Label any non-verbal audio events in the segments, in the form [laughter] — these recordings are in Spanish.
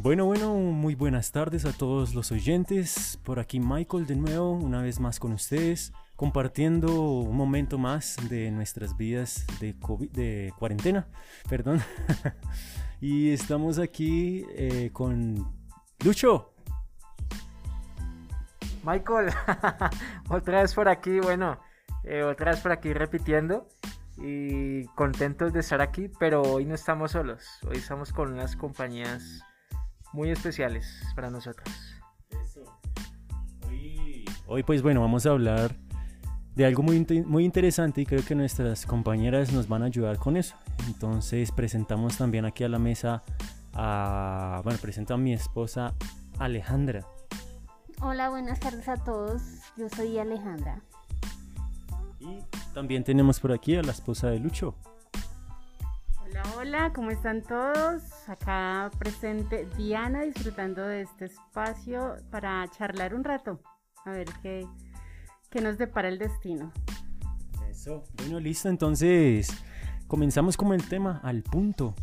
Bueno, bueno, muy buenas tardes a todos los oyentes. Por aquí Michael de nuevo, una vez más con ustedes, compartiendo un momento más de nuestras vidas de, de cuarentena. Perdón. [laughs] y estamos aquí eh, con Lucho. Michael, [laughs] otra vez por aquí, bueno, eh, otra vez por aquí repitiendo y contentos de estar aquí, pero hoy no estamos solos, hoy estamos con unas compañías muy especiales para nosotros. Hoy, pues bueno, vamos a hablar de algo muy, muy interesante y creo que nuestras compañeras nos van a ayudar con eso. Entonces presentamos también aquí a la mesa a, bueno, presento a mi esposa Alejandra. Hola, buenas tardes a todos. Yo soy Alejandra. Y también tenemos por aquí a la esposa de Lucho. Hola, hola, ¿cómo están todos? Acá presente Diana disfrutando de este espacio para charlar un rato, a ver qué, qué nos depara el destino. Eso, bueno, listo, entonces comenzamos con el tema, al punto.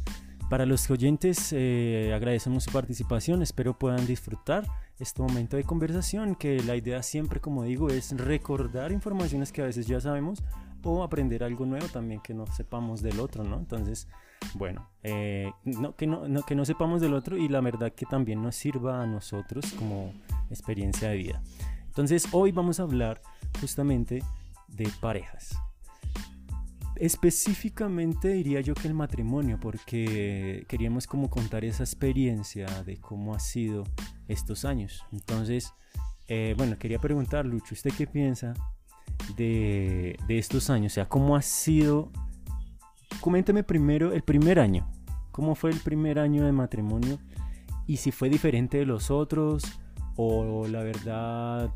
Para los oyentes eh, agradecemos su participación, espero puedan disfrutar este momento de conversación, que la idea siempre, como digo, es recordar informaciones que a veces ya sabemos o aprender algo nuevo también que no sepamos del otro, ¿no? Entonces, bueno, eh, no, que no, no sepamos del otro y la verdad que también nos sirva a nosotros como experiencia de vida. Entonces, hoy vamos a hablar justamente de parejas. Específicamente diría yo que el matrimonio, porque queríamos como contar esa experiencia de cómo ha sido estos años. Entonces, eh, bueno, quería preguntar, Lucho, ¿usted qué piensa de, estos años? O sea, ¿cómo ha sido? Coménteme primero el primer año. ¿Cómo fue el primer año de matrimonio? Y si fue diferente de los otros, o la verdad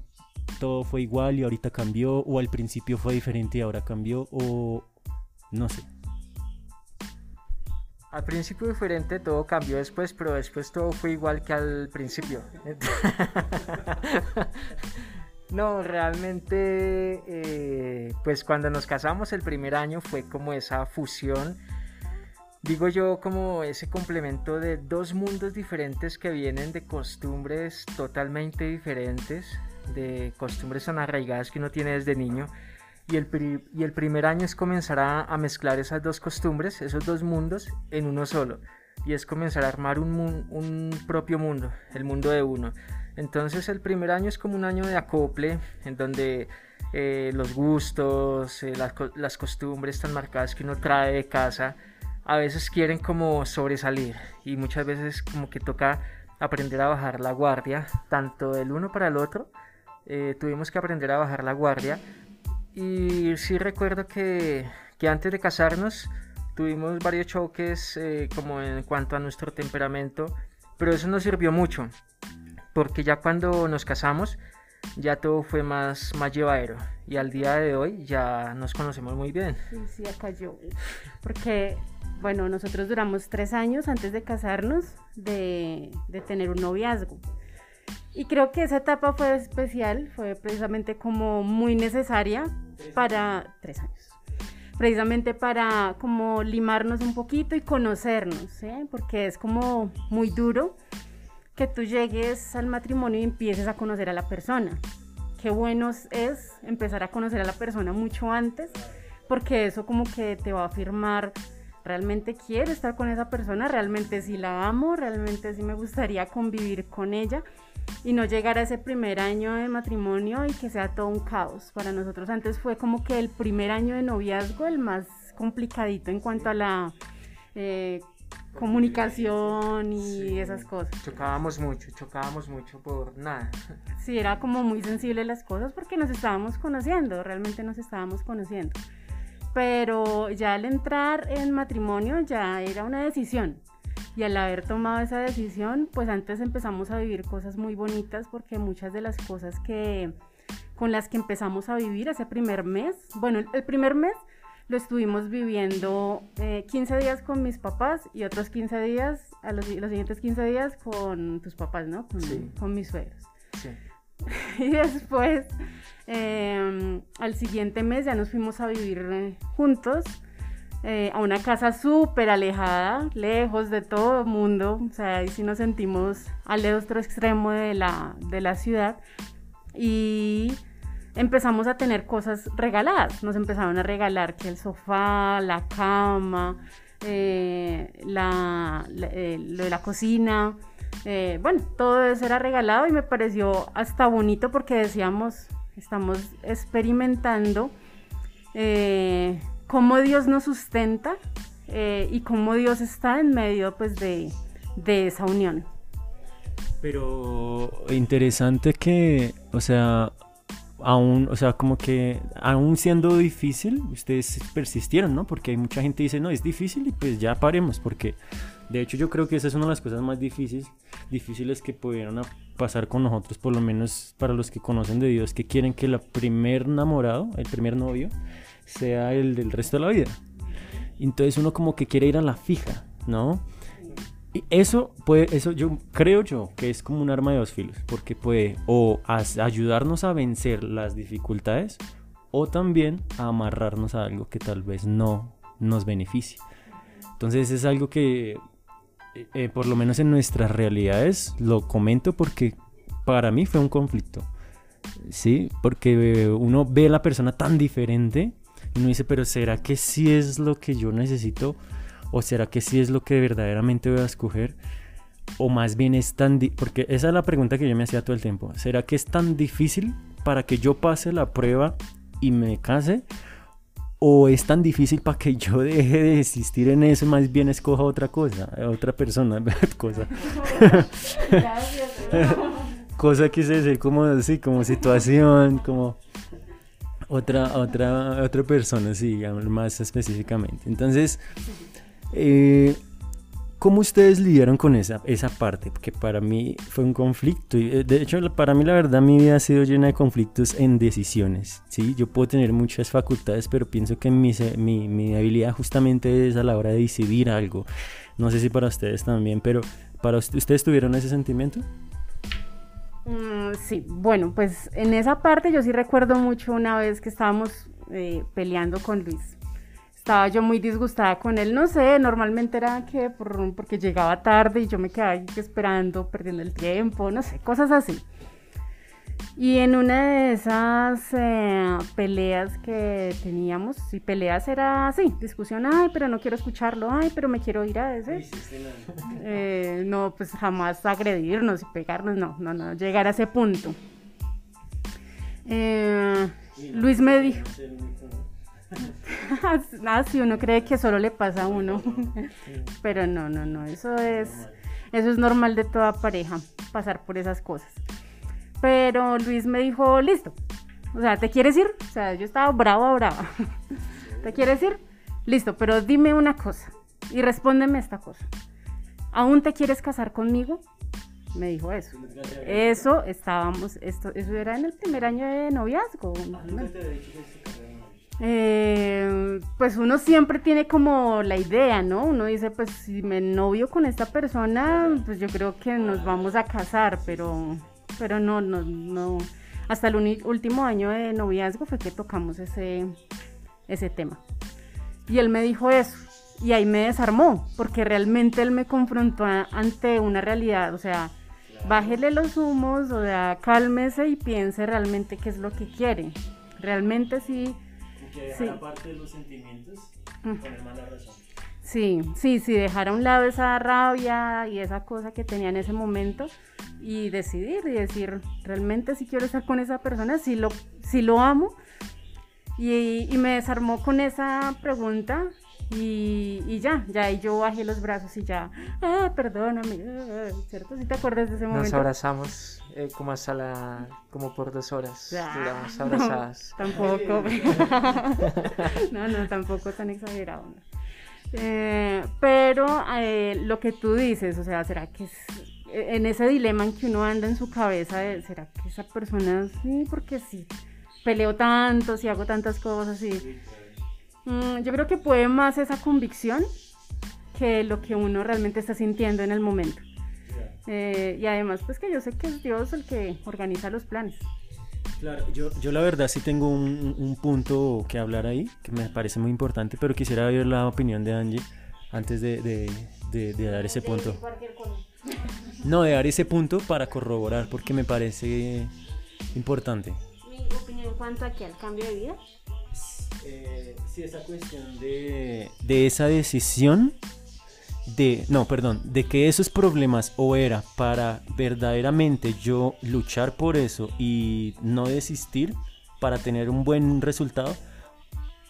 todo fue igual y ahorita cambió, o al principio fue diferente y ahora cambió, o no sé. Al principio diferente, todo cambió después, pero después todo fue igual que al principio. [laughs] [laughs] no, realmente, eh, pues cuando nos casamos el primer año fue como esa fusión, digo yo, como ese complemento de dos mundos diferentes que vienen de costumbres totalmente diferentes, de costumbres tan arraigadas que uno tiene desde niño y el, y el primer año es comenzar a, mezclar esas dos costumbres, esos dos mundos, en uno solo. Y es comenzar a armar un, un propio mundo, el mundo de uno. Entonces el primer año es como un año de acople, en donde eh, los gustos, eh, las, costumbres tan marcadas que uno trae de casa, a veces quieren como sobresalir y muchas veces como que toca aprender a bajar la guardia, tanto del uno para el otro. Eh, tuvimos que aprender a bajar la guardia y sí recuerdo que, que antes de casarnos tuvimos varios choques eh, como en cuanto a nuestro temperamento, pero eso nos sirvió mucho, porque ya cuando nos casamos ya todo fue más, más llevadero y al día de hoy ya nos conocemos muy bien. Sí, sí, acá yo, porque bueno, nosotros duramos tres años antes de casarnos de, de tener un noviazgo. Y creo que esa etapa fue especial, fue precisamente como muy necesaria para tres años. Precisamente para como limarnos un poquito y conocernos, ¿eh? porque es como muy duro que tú llegues al matrimonio y empieces a conocer a la persona. Qué bueno es empezar a conocer a la persona mucho antes, porque eso como que te va a afirmar realmente quiero estar con esa persona, realmente sí la amo, realmente sí me gustaría convivir con ella y no llegar a ese primer año de matrimonio y que sea todo un caos. Para nosotros antes fue como que el primer año de noviazgo el más complicadito en cuanto a la eh, comunicación y esas cosas. Chocábamos mucho, chocábamos mucho por nada. [laughs] Sí, era como muy sensible las cosas porque nos estábamos conociendo, realmente nos estábamos conociendo. Pero ya al entrar en matrimonio ya era una decisión y al haber tomado esa decisión, pues antes empezamos a vivir cosas muy bonitas porque muchas de las cosas que con las que empezamos a vivir ese primer mes, bueno, el primer mes lo estuvimos viviendo 15 eh, días con mis papás y otros 15 días, a los, siguientes 15 días con tus papás, ¿no? Con, con mis suegros. Sí. [laughs] y después, em, al siguiente mes ya nos fuimos a vivir eh, juntos eh, a una casa súper alejada, lejos de todo el mundo, o sea, ahí sí nos sentimos al otro extremo de la, de la ciudad y empezamos a tener cosas regaladas, nos empezaron a regalar que el sofá, la cama, eh, la, eh, lo de la cocina, bueno, todo eso era regalado y me pareció hasta bonito porque decíamos, estamos experimentando cómo Dios nos sustenta eh, y cómo Dios está en medio pues de, esa unión. Pero interesante que, o sea, aún, o sea, como que aún siendo difícil, ustedes persistieron, ¿no? Porque hay mucha gente que dice, no, es difícil y pues ya paremos, porque de hecho yo creo que esa es una de las cosas más difíciles, difíciles que pudieron pasar con nosotros, por lo menos para los que conocen de Dios, que quieren que el primer enamorado, el primer novio, sea el del resto de la vida. Entonces uno como que quiere ir a la fija, ¿no? Y eso puede, eso yo creo yo que es como un arma de dos filos, porque puede o ayudarnos a vencer las dificultades o también a amarrarnos a algo que tal vez no nos beneficie. Entonces es algo que eh, eh, por lo menos en nuestras realidades lo comento porque para mí fue un conflicto. Sí, porque uno ve a la persona tan diferente y uno dice, pero ¿será que sí es lo que yo necesito? ¿O será que sí es lo que verdaderamente voy a escoger? O más bien es tan... Porque esa es la pregunta que yo me hacía todo el tiempo. ¿Será que es tan difícil para que yo pase la prueba y me case? ¿O es tan difícil para que yo [laughs] deje de existir en eso? Más bien escoja otra cosa, otra persona, [laughs] cosa. [laughs] cosa quise decir como así, como situación, como otra, otra, otra persona, sí, más específicamente. Entonces, eh, ¿cómo ustedes lidiaron con esa, esa parte? Porque para mí fue un conflicto. Eh, de hecho, para mí la verdad mi vida ha sido llena de conflictos en decisiones. ¿sí? Yo puedo tener muchas facultades, pero pienso que mi, mi, mi habilidad justamente es a la hora de decidir algo. No sé si para ustedes también, pero ¿para ustedes tuvieron ese sentimiento? Mm, sí, bueno, pues en esa parte yo sí recuerdo mucho una vez que estábamos eh, peleando con Luis. Estaba yo muy disgustada con él, no sé, normalmente era que por, porque llegaba tarde y yo me quedaba esperando, perdiendo el tiempo, no sé, cosas así. Y en una de esas eh, peleas que teníamos, y peleas era así, discusión, ay, pero no quiero escucharlo, ay, pero me quiero ir a ese. Eh, no, pues jamás agredirnos y pegarnos, no, no, no, llegar a ese punto. Eh, Luis me dijo... [laughs] ah, sí, uno cree que solo le pasa a uno. [laughs] pero no, no, no, eso es, eso es normal de toda pareja, pasar por esas cosas. Pero Luis me dijo, listo. O sea, ¿te quieres ir? O sea, yo estaba bravo, brava. ¿Te quieres ir? Listo, pero dime una cosa y respóndeme esta cosa. ¿Aún te quieres casar conmigo? Me dijo eso. Eso estábamos, esto, eso era en el primer año de noviazgo. Eh, pues uno siempre tiene como la idea, ¿no? Uno dice, pues si me novio con esta persona, pues yo creo que nos vamos a casar, pero pero no, no, no. Hasta el último año de noviazgo fue que tocamos ese, ese tema. Y él me dijo eso. Y ahí me desarmó, porque realmente él me confrontó ante una realidad. O sea, bájele los humos, o sea, cálmese y piense realmente qué es lo que quiere. Realmente sí. Sí. parte de los sentimientos, poner mala razón. Sí, sí, sí, dejar a un lado esa rabia y esa cosa que tenía en ese momento y decidir y decir, realmente si quiero estar con esa persona, si lo, si lo amo. Y, me desarmó con esa pregunta y, ya, ya y yo bajé los brazos y ya, ah, perdóname, ah, ¿cierto? Si te acuerdas de ese momento. Nos abrazamos eh, como hasta la, como por dos horas, ah, abrazadas. tampoco, [laughs] no, no, tampoco tan exagerado. Eh, pero eh, lo que tú dices, o sea, ¿será que es en ese dilema en que uno anda en su cabeza de, ¿será que esa persona sí? Porque sí, peleo tanto, si hago tantas cosas, y mm, yo creo que puede más esa convicción que lo que uno realmente está sintiendo en el momento. Eh, y además, pues que yo sé que es Dios el que organiza los planes. Claro, yo, yo la verdad sí tengo un, un punto que hablar ahí, que me parece muy importante, pero quisiera ver la opinión de Angie antes de, de, de, de dar ese punto. No, de dar ese punto para corroborar, porque me parece importante. Mi opinión en cuanto aquí al cambio de vida. Eh, sí, esa cuestión de, esa decisión de, no, perdón, de que esos problemas o era para verdaderamente yo luchar por eso y no desistir para tener un buen resultado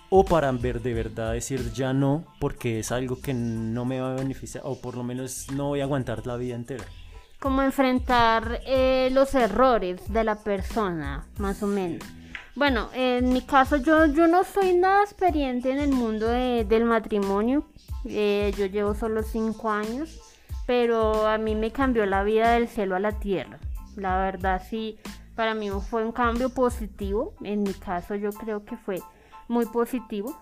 o para ver de verdad decir ya no porque es algo que no me va a beneficiar o por lo menos no voy a aguantar la vida entera. Como enfrentar eh, los errores de la persona, más o menos. Bueno, en mi caso yo, yo no soy nada experiente en el mundo de- del matrimonio. Eh, yo llevo solo cinco años, pero a mí me cambió la vida del cielo a la tierra. La verdad sí, para mí fue un cambio positivo. En mi caso yo creo que fue muy positivo.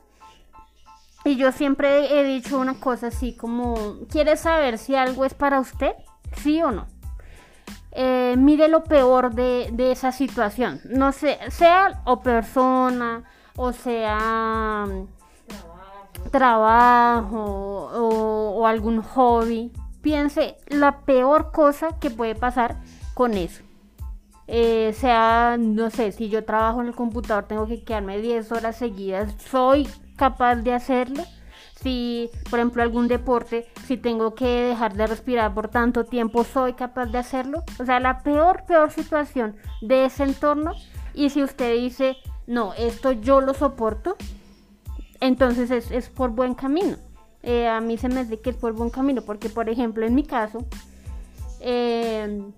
Y yo siempre he dicho una cosa así como, ¿quiere saber si algo es para usted? ¿Sí o no? Eh, mire lo peor de, de esa situación. No sé, sea o persona, o sea mm, trabajo, o, o algún hobby. Piense la peor cosa que puede pasar con eso. Eh, sea, no sé, si yo trabajo en el computador, tengo que quedarme 10 horas seguidas, soy capaz de hacerlo. Si, por ejemplo, algún deporte, si tengo que dejar de respirar por tanto tiempo, soy capaz de hacerlo. O sea, la peor, peor situación de ese entorno. Y si usted dice, no, esto yo lo soporto, entonces es, es por buen camino. Eh, a mí se me hace que es por buen camino, porque, por ejemplo, en mi caso, eh,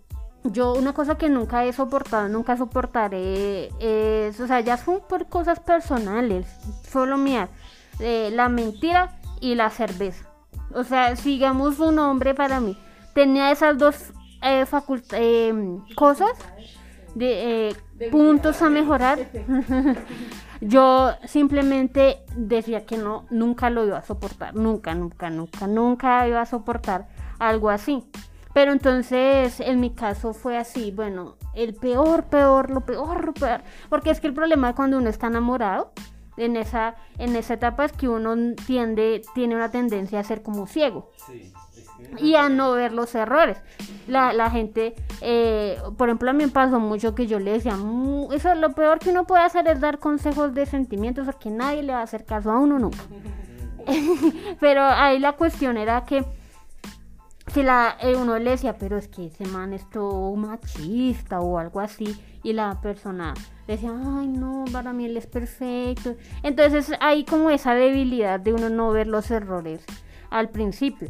yo una cosa que nunca he soportado, nunca soportaré, es, o sea, ya son por cosas personales, solo mías, eh, la mentira y la cerveza. O sea, sigamos un hombre para mí. Tenía esas dos eh, eh, cosas, de, eh, puntos a mejorar. [laughs] Yo simplemente decía que no, nunca lo iba a soportar, nunca, nunca, nunca, nunca iba a soportar algo así. Pero entonces en mi caso fue así, bueno, el peor, peor, lo peor, lo peor. Porque es que el problema cuando uno está enamorado, en esa, en esa etapa es que uno tiende, tiene una tendencia a ser como ciego y a no ver los errores. La, la gente, eh, por ejemplo, a mí me pasó mucho que yo le decía, "Mm, eso lo peor que uno puede hacer es dar consejos de sentimientos, porque nadie le va a hacer caso a uno nunca. [laughs] [laughs] Pero ahí la cuestión era que si la, eh, uno le decía, pero es que ese man es todo machista o algo así, y la persona decía, ay no, para mí él es perfecto. Entonces hay como esa debilidad de uno no ver los errores al principio.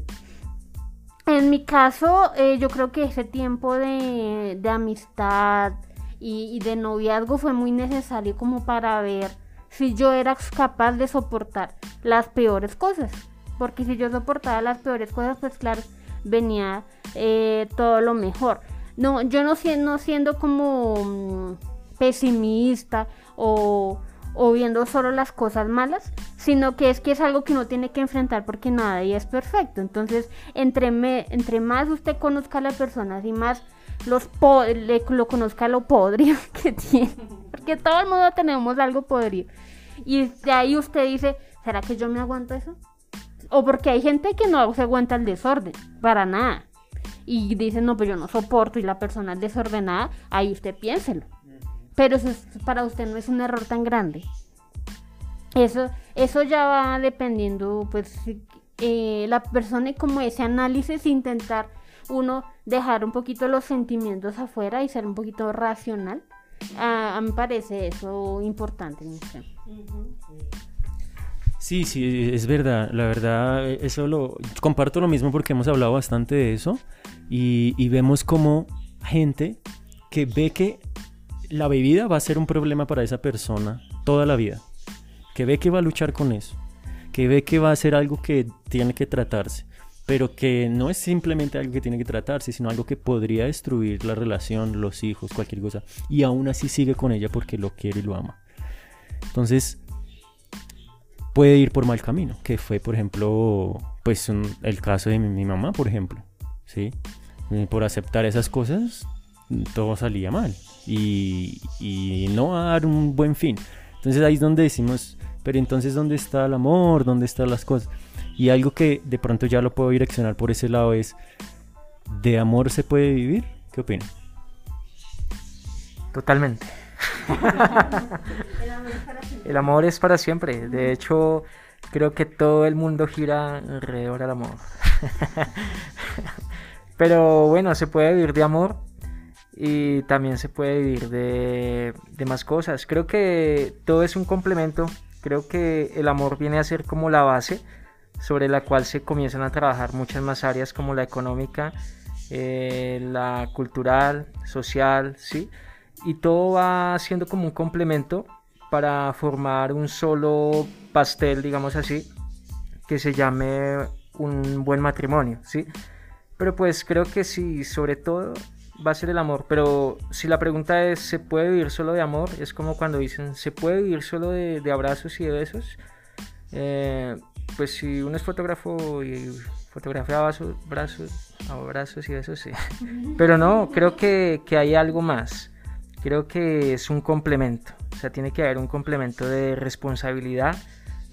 En mi caso, eh, yo creo que ese tiempo de, de amistad y, de noviazgo fue muy necesario como para ver si yo era capaz de soportar las peores cosas. Porque si yo soportaba las peores cosas, pues claro, venía eh, todo lo mejor. No, yo no siendo, siendo como mm, pesimista o, o viendo solo las cosas malas, sino que es que es algo que uno tiene que enfrentar porque nada y es perfecto. Entonces, entre, me, entre más usted conozca a la persona y más los le, lo conozca lo podrido [laughs] que tiene, porque todo el mundo tenemos algo podrido. Y de ahí usted dice, ¿será que yo me aguanto eso? O porque hay gente que no se aguanta el desorden, para nada. Y dice, no, pues yo no soporto y la persona es desordenada, ahí usted piénselo. Pero para usted no es un error tan grande. Eso, eso ya va dependiendo, pues, eh, la persona y como ese análisis, intentar uno dejar un poquito los sentimientos afuera y ser un poquito racional. A, mí me parece eso importante. no. Sí, sí, es verdad. La verdad, eso lo comparto lo mismo porque hemos hablado bastante de eso y, y vemos como gente que ve que la bebida va a ser un problema para esa persona toda la vida, que ve que va a luchar con eso, que ve que va a ser algo que tiene que tratarse, pero que no es simplemente algo que tiene que tratarse, sino algo que podría destruir la relación, los hijos, cualquier cosa, y aún así sigue con ella porque lo quiere y lo ama. Entonces, puede ir por mal camino, que fue, por ejemplo, pues un- el caso de mi, mi mamá, por ejemplo, ¿sí? Por aceptar esas cosas, todo salía mal. Y, no va a dar un buen fin. Entonces ahí es donde decimos, pero entonces ¿dónde está el amor? ¿Dónde están las cosas? Y algo que de pronto ya lo puedo direccionar por ese lado es, ¿de amor se puede vivir? ¿Qué opinan? Totalmente. el amor es para siempre. De hecho, creo que todo el mundo gira alrededor del amor. [laughs] Pero bueno, se puede vivir de amor y también se puede vivir de, de, más cosas. Creo que todo es un complemento. Creo que el amor viene a ser como la base sobre la cual se comienzan a trabajar muchas más áreas como la económica, eh, la cultural, social, ¿sí? Y todo va siendo como un complemento para formar un solo pastel, digamos así, que se llame un buen matrimonio, ¿sí? Pero pues creo que sí, sobre todo va a ser el amor. Pero si la pregunta es, ¿se puede vivir solo de amor? Es como cuando dicen, ¿se puede vivir solo de, abrazos y de besos? Eh, pues si uno es fotógrafo y fotografía brazos, brazos, abrazos y besos, sí. [laughs] Pero no, creo que, que hay algo más. Creo que es un complemento. O sea, tiene que haber un complemento de responsabilidad.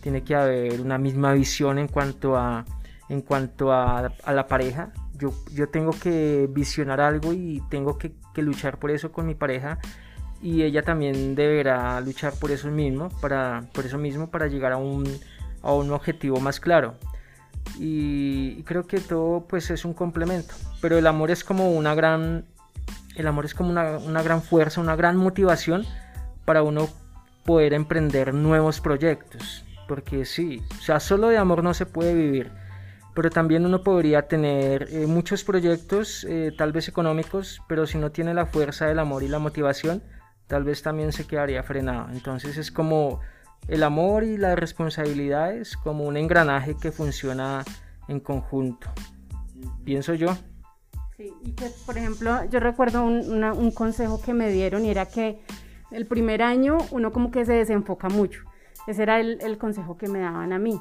Tiene que haber una misma visión en cuanto a, en cuanto a, a la pareja yo, yo tengo que visionar algo y tengo que, luchar por eso con mi pareja y ella también deberá luchar por eso mismo, para, por eso mismo para llegar a un, a un objetivo más claro. Y, creo que todo pues es un complemento, pero el amor es como una gran, el amor es como una, una gran fuerza, una gran motivación para uno poder emprender nuevos proyectos, porque sí, o sea, solo de amor no se puede vivir pero también uno podría tener eh, muchos proyectos, eh, tal vez económicos, pero si no tiene la fuerza del amor y la motivación, tal vez también se quedaría frenado. Entonces es como el amor y las responsabilidades, como un engranaje que funciona en conjunto, pienso yo. Sí, y que por ejemplo yo recuerdo un, consejo que me dieron y era que el primer año uno como que se desenfoca mucho. Ese era el consejo que me daban a mí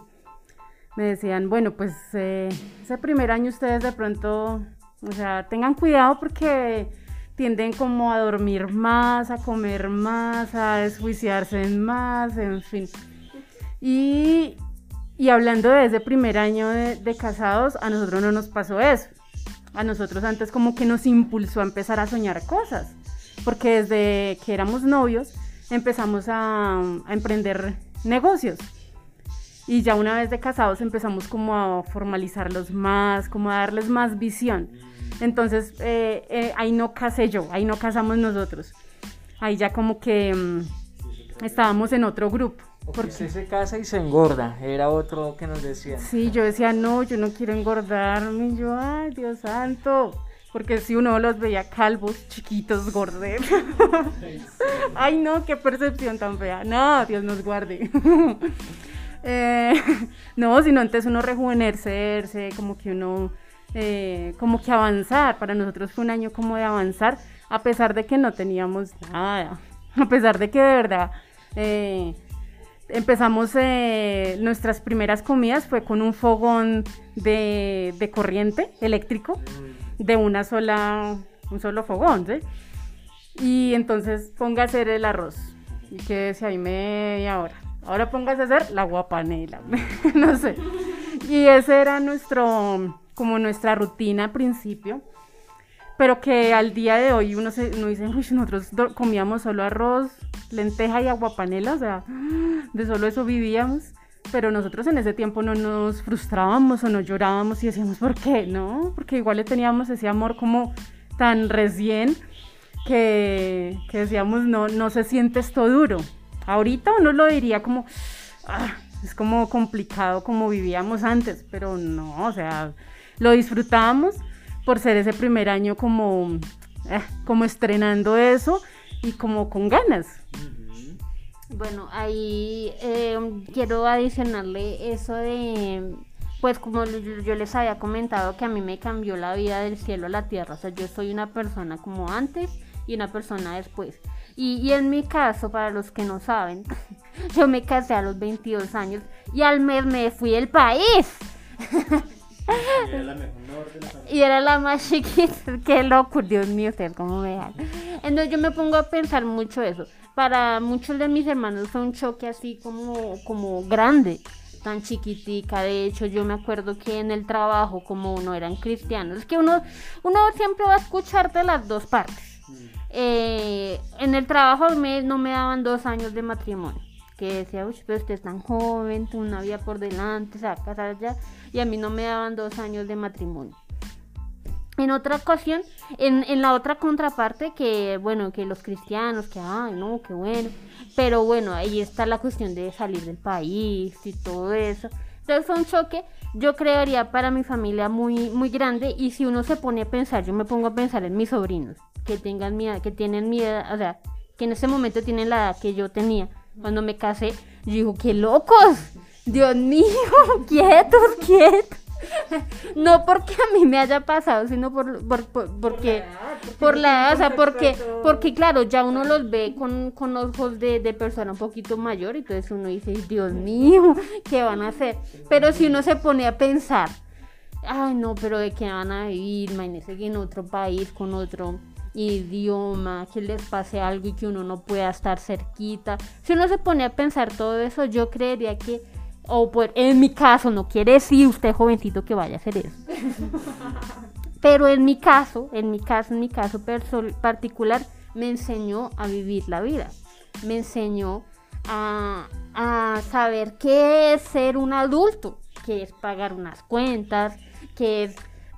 me decían, bueno, pues eh, ese primer año ustedes de pronto, o sea, tengan cuidado porque tienden como a dormir más, a comer más, a desjuiciarse más, en fin. Y, y hablando de ese primer año de, casados, a nosotros no nos pasó eso. A nosotros antes como que nos impulsó a empezar a soñar cosas, porque desde que éramos novios empezamos a, a emprender negocios y ya una vez de casados empezamos como a formalizarlos más, como a darles más visión. Entonces eh, eh, ahí no casé yo, ahí no casamos nosotros. Ahí ya como que mm, estábamos en otro grupo. Porque usted se casa y se engorda, era otro que nos decía. Sí, yo decía, no, yo no quiero engordarme. Y yo, ay, Dios santo. Porque si uno los veía calvos, chiquitos, gordos. [laughs] ay, no, qué percepción tan fea. No, Dios nos guarde. Eh, [laughs] no, sino antes uno rejuvenecerse, como que uno, eh, como que avanzar. Para nosotros fue un año como de avanzar, a pesar de que no teníamos nada, [laughs] a pesar de que de verdad eh, empezamos nuestras primeras comidas fue con un fogón de, corriente eléctrico de una sola, un solo fogón, ¿sí? Y entonces ponga a hacer el arroz y quédese ahí media hora ahora póngase a hacer la guapanela, [laughs] no sé. Y ese era nuestro, como nuestra rutina al principio, pero que al día de hoy uno, se, uno dice, uy, nosotros comíamos solo arroz, lenteja y aguapanela, o sea, de solo eso vivíamos. Pero nosotros en ese tiempo no nos frustrábamos o no llorábamos y decíamos, ¿por qué? No, porque igual le teníamos ese amor como tan recién que, que decíamos, no, no se siente esto duro. Ahorita uno lo diría como, ah, es como complicado como vivíamos antes, pero no, o sea, lo disfrutábamos por ser ese primer año como, eh, como estrenando eso y como con ganas. Bueno, ahí eh, quiero adicionarle eso de, pues como yo les había comentado que a mí me cambió la vida del cielo a la tierra, o sea, yo soy una persona como antes y una persona después. Y, en mi caso, para los que no saben, [laughs] yo me casé a los 22 años y al mes me fui del país. [laughs] Y era la más chiquita. [laughs] Qué loco, Dios mío, ustedes cómo me dan. Entonces yo me pongo a pensar mucho eso. Para muchos de mis hermanos fue un choque así como, como grande, tan chiquitica. De hecho, yo me acuerdo que en el trabajo, como uno eran cristianos, es que uno, uno siempre va a escucharte las dos partes. Eh, en el trabajo me, no me daban dos años de matrimonio. Que decía, uy, pero usted es tan joven, una vida por delante, se va a casar ya. Y a mí no me daban dos años de matrimonio. En otra ocasión, en, la otra contraparte, que bueno, que los cristianos, que ay, no, qué bueno. Pero bueno, ahí está la cuestión de salir del país y todo eso. Entonces fue un choque, yo creería para mi familia muy, muy grande. Y si uno se pone a pensar, yo me pongo a pensar en mis sobrinos, que tengan miedo, que tienen miedo, o sea, que en ese momento tienen la edad que yo tenía. Cuando me casé, yo digo, qué locos, Dios mío, [laughs] quietos, quietos. [laughs] no porque a mí me haya pasado, sino por, por, porque por la edad, o sea, porque, porque claro, ya uno los ve con, con ojos de, de, persona un poquito mayor, y entonces uno dice, Dios mío, ¿qué van a hacer? Pero si uno se pone a pensar, ay no, pero de qué van a vivir, imagínense que en otro país, con otro idioma, que les pase algo y que uno no pueda estar cerquita. Si uno se pone a pensar todo eso, yo creería que o pues, en mi caso, no quiere decir usted jovencito que vaya a hacer eso. [laughs] Pero en mi caso, en mi caso, en mi caso particular, me enseñó a vivir la vida. Me enseñó a, a saber qué es ser un adulto, qué es pagar unas cuentas, qué es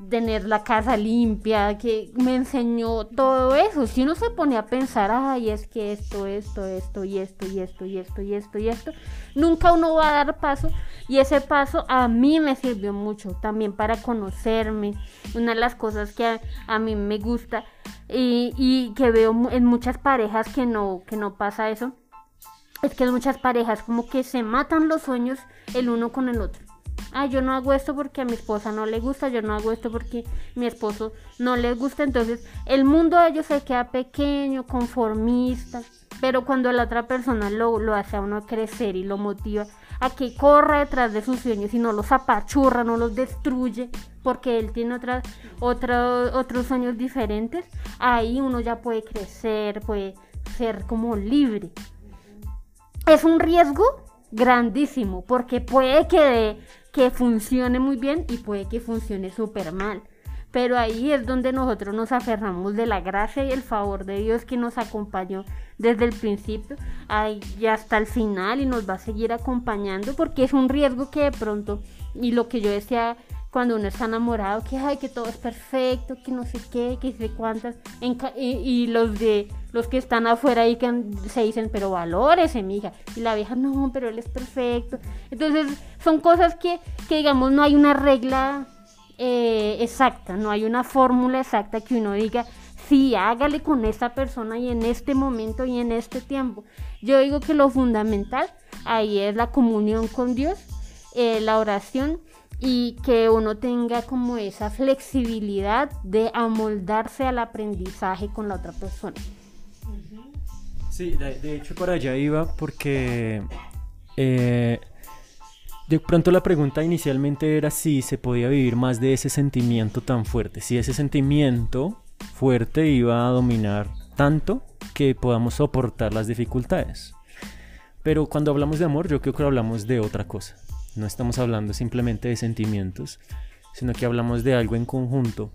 tener la casa limpia, que me enseñó todo eso. Si uno se pone a pensar, ay, es que esto, esto, esto, y esto, y esto, y esto, y esto, y esto, nunca uno va a dar paso. Y ese paso a mí me sirvió mucho también para conocerme. Una de las cosas que a, mí me gusta y, y, que veo en muchas parejas que no, que no pasa eso, es que en muchas parejas como que se matan los sueños el uno con el otro ah, yo no hago esto porque a mi esposa no le gusta, yo no hago esto porque mi esposo no le gusta. Entonces, el mundo de ellos se queda pequeño, conformista. Pero cuando la otra persona lo, lo hace a uno crecer y lo motiva a que corra detrás de sus sueños y no los apachurra, no los destruye, porque él tiene otras, otros sueños diferentes, ahí uno ya puede crecer, puede ser como libre. Es un riesgo grandísimo, porque puede que de, que funcione muy bien y puede que funcione súper mal. Pero ahí es donde nosotros nos aferramos de la gracia y el favor de Dios que nos acompañó desde el principio y hasta el final y nos va a seguir acompañando porque es un riesgo que de pronto, y lo que yo decía cuando uno está enamorado, que ay, que todo es perfecto, que no sé qué, que sé cuántas, y, los de los que están afuera ahí que se dicen, pero valores, mija, y la vieja, no, pero él es perfecto. Entonces, son cosas que, que digamos, no hay una regla eh, exacta, no hay una fórmula exacta que uno diga, sí, hágale con esta persona y en este momento y en este tiempo. Yo digo que lo fundamental ahí es la comunión con Dios, eh, la oración y que uno tenga como esa flexibilidad de amoldarse al aprendizaje con la otra persona. Sí, de, hecho por allá iba porque eh, de pronto la pregunta inicialmente era si se podía vivir más de ese sentimiento tan fuerte, si ese sentimiento fuerte iba a dominar tanto que podamos soportar las dificultades. Pero cuando hablamos de amor yo creo que hablamos de otra cosa. No estamos hablando simplemente de sentimientos, sino que hablamos de algo en conjunto,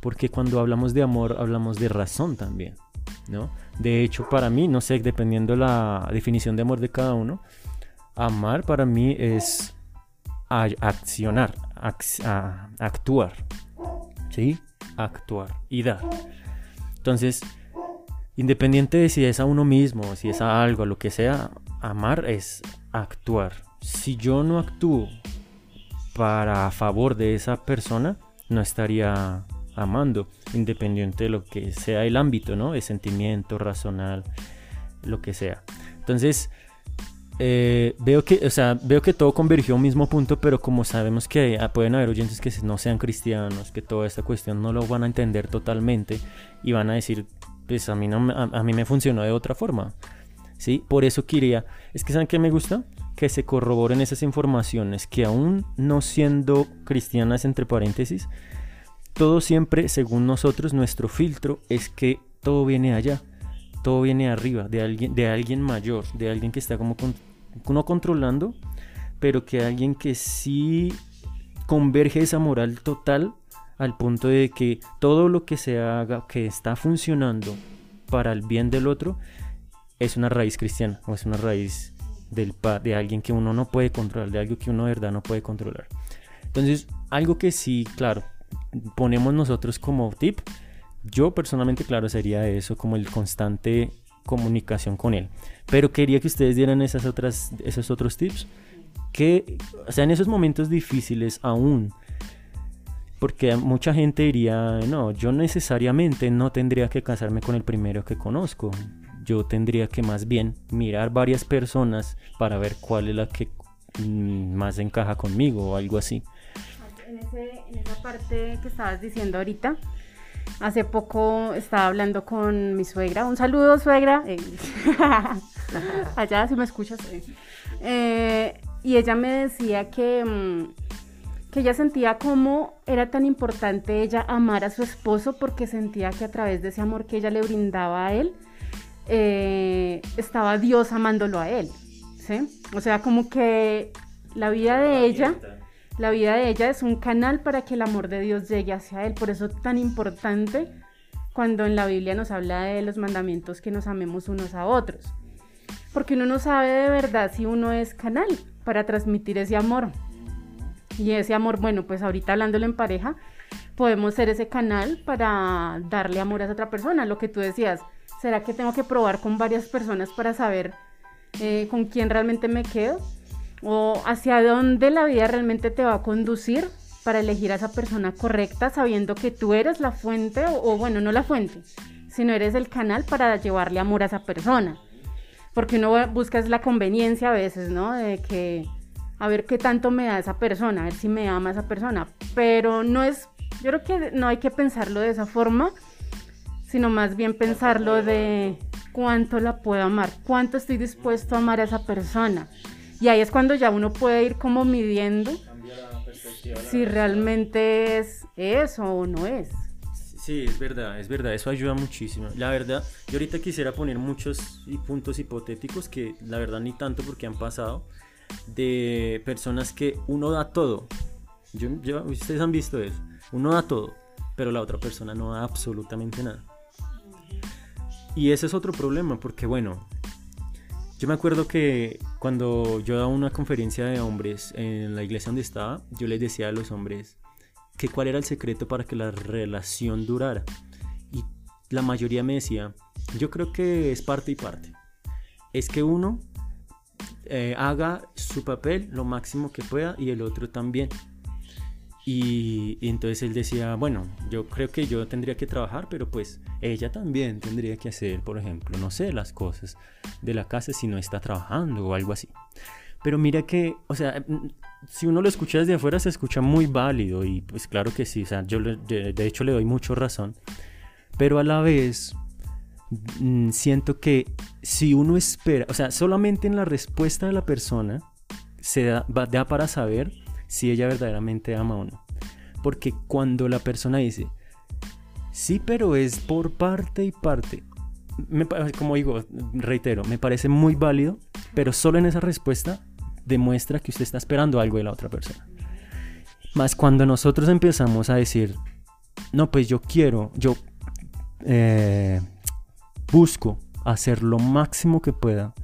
porque cuando hablamos de amor hablamos de razón también, ¿no? De hecho, para mí, no sé, dependiendo la definición de amor de cada uno, amar para mí es accionar, actuar, ¿sí? Actuar y dar. Entonces, independiente de si es a uno mismo, si es a algo, a lo que sea, amar es actuar si yo no actúo para favor de esa persona, no estaría amando, independiente de lo que sea el ámbito, ¿no? De sentimiento, razonal, lo que sea. Entonces, eh, veo que, o sea, veo que todo convergió a un mismo punto, pero como sabemos que pueden haber oyentes que no sean cristianos, que toda esta cuestión no lo van a entender totalmente y van a decir, pues a mí, no, a, mí me funcionó de otra forma. ¿Sí? Por eso quería, es que ¿saben qué me gusta? Que se corroboren esas informaciones que aún no siendo cristianas entre paréntesis, todo siempre, según nosotros, nuestro filtro es que todo viene allá, todo viene arriba, de alguien, de alguien mayor, de alguien que está como no controlando, pero que alguien que sí converge esa moral total al punto de que todo lo que se haga que está funcionando para el bien del otro es una raíz cristiana o es una raíz del de alguien que uno no puede controlar, de algo que uno de verdad no puede controlar. Entonces, algo que sí, claro, ponemos nosotros como tip, yo personalmente, claro, sería eso, como el constante comunicación con él. Pero quería que ustedes dieran esas otras, esos otros tips, que, o sea, en esos momentos difíciles aún, porque mucha gente diría, no, yo necesariamente no tendría que casarme con el primero que conozco. Yo tendría que más bien mirar varias personas para ver cuál es la que mm, más encaja conmigo o algo así. En, esa parte que estabas diciendo ahorita, hace poco estaba hablando con mi suegra. Un saludo, suegra. Eh, [laughs] allá, si me escuchas. Eh. Eh, y ella me decía que... Mm, que ella sentía como era tan importante ella amar a su esposo porque sentía que a través de ese amor que ella le brindaba a él, eh, estaba Dios amándolo a él. ¿sí? O sea, como que la vida de ella, la vida de ella es un canal para que el amor de Dios llegue hacia él. Por eso es tan importante cuando en la Biblia nos habla de los mandamientos que nos amemos unos a otros. Porque uno no sabe de verdad si uno es canal para transmitir ese amor. Y ese amor, bueno, pues ahorita hablándolo en pareja, podemos ser ese canal para darle amor a esa otra persona. Lo que tú decías, ¿será que tengo que probar con varias personas para saber eh, con quién realmente me quedo? ¿O hacia dónde la vida realmente te va a conducir para elegir a esa persona correcta sabiendo que tú eres la fuente, o, o bueno, no la fuente, sino eres el canal para llevarle amor a esa persona? Porque uno busca la conveniencia a veces, ¿no? De que a ver qué tanto me da esa persona, a ver si me ama esa persona. Pero no es, yo creo que no hay que pensarlo de esa forma, sino más bien pensarlo de cuánto la puedo amar, cuánto estoy dispuesto a amar a esa persona. Y ahí es cuando ya uno puede ir como midiendo si realmente es eso o no es. Sí, es verdad, es verdad, eso ayuda muchísimo. La verdad, yo ahorita quisiera poner muchos puntos hipotéticos que la verdad ni tanto porque han pasado, de personas que uno da todo. Yo, ustedes han visto eso. Uno da todo, pero la otra persona no da absolutamente nada. Y ese es otro problema, porque bueno, yo me acuerdo que cuando yo daba una conferencia de hombres en la iglesia donde estaba, yo les decía a los hombres que cuál era el secreto para que la relación durara. Y la mayoría me decía, yo creo que es parte y parte. Es que uno eh, haga su papel lo máximo que pueda y el otro también. Y, entonces él decía, bueno, yo creo que yo tendría que trabajar, pero pues ella también tendría que hacer, por ejemplo, no sé, las cosas de la casa si no está trabajando o algo así. Pero mira que, o sea, si uno lo escucha desde afuera se escucha muy válido y pues claro que sí, o sea, yo de hecho le doy mucho razón. Pero a la vez, Mm, siento que si uno espera, o sea, solamente en la respuesta de la persona se da, da para saber si ella verdaderamente ama o no. Porque cuando la persona dice, sí, pero es por parte y parte, me, como digo, reitero, me parece muy válido, pero solo en esa respuesta demuestra que usted está esperando algo de la otra persona. Más cuando nosotros empezamos a decir, no, pues yo quiero, yo eh, busco hacer lo máximo que pueda,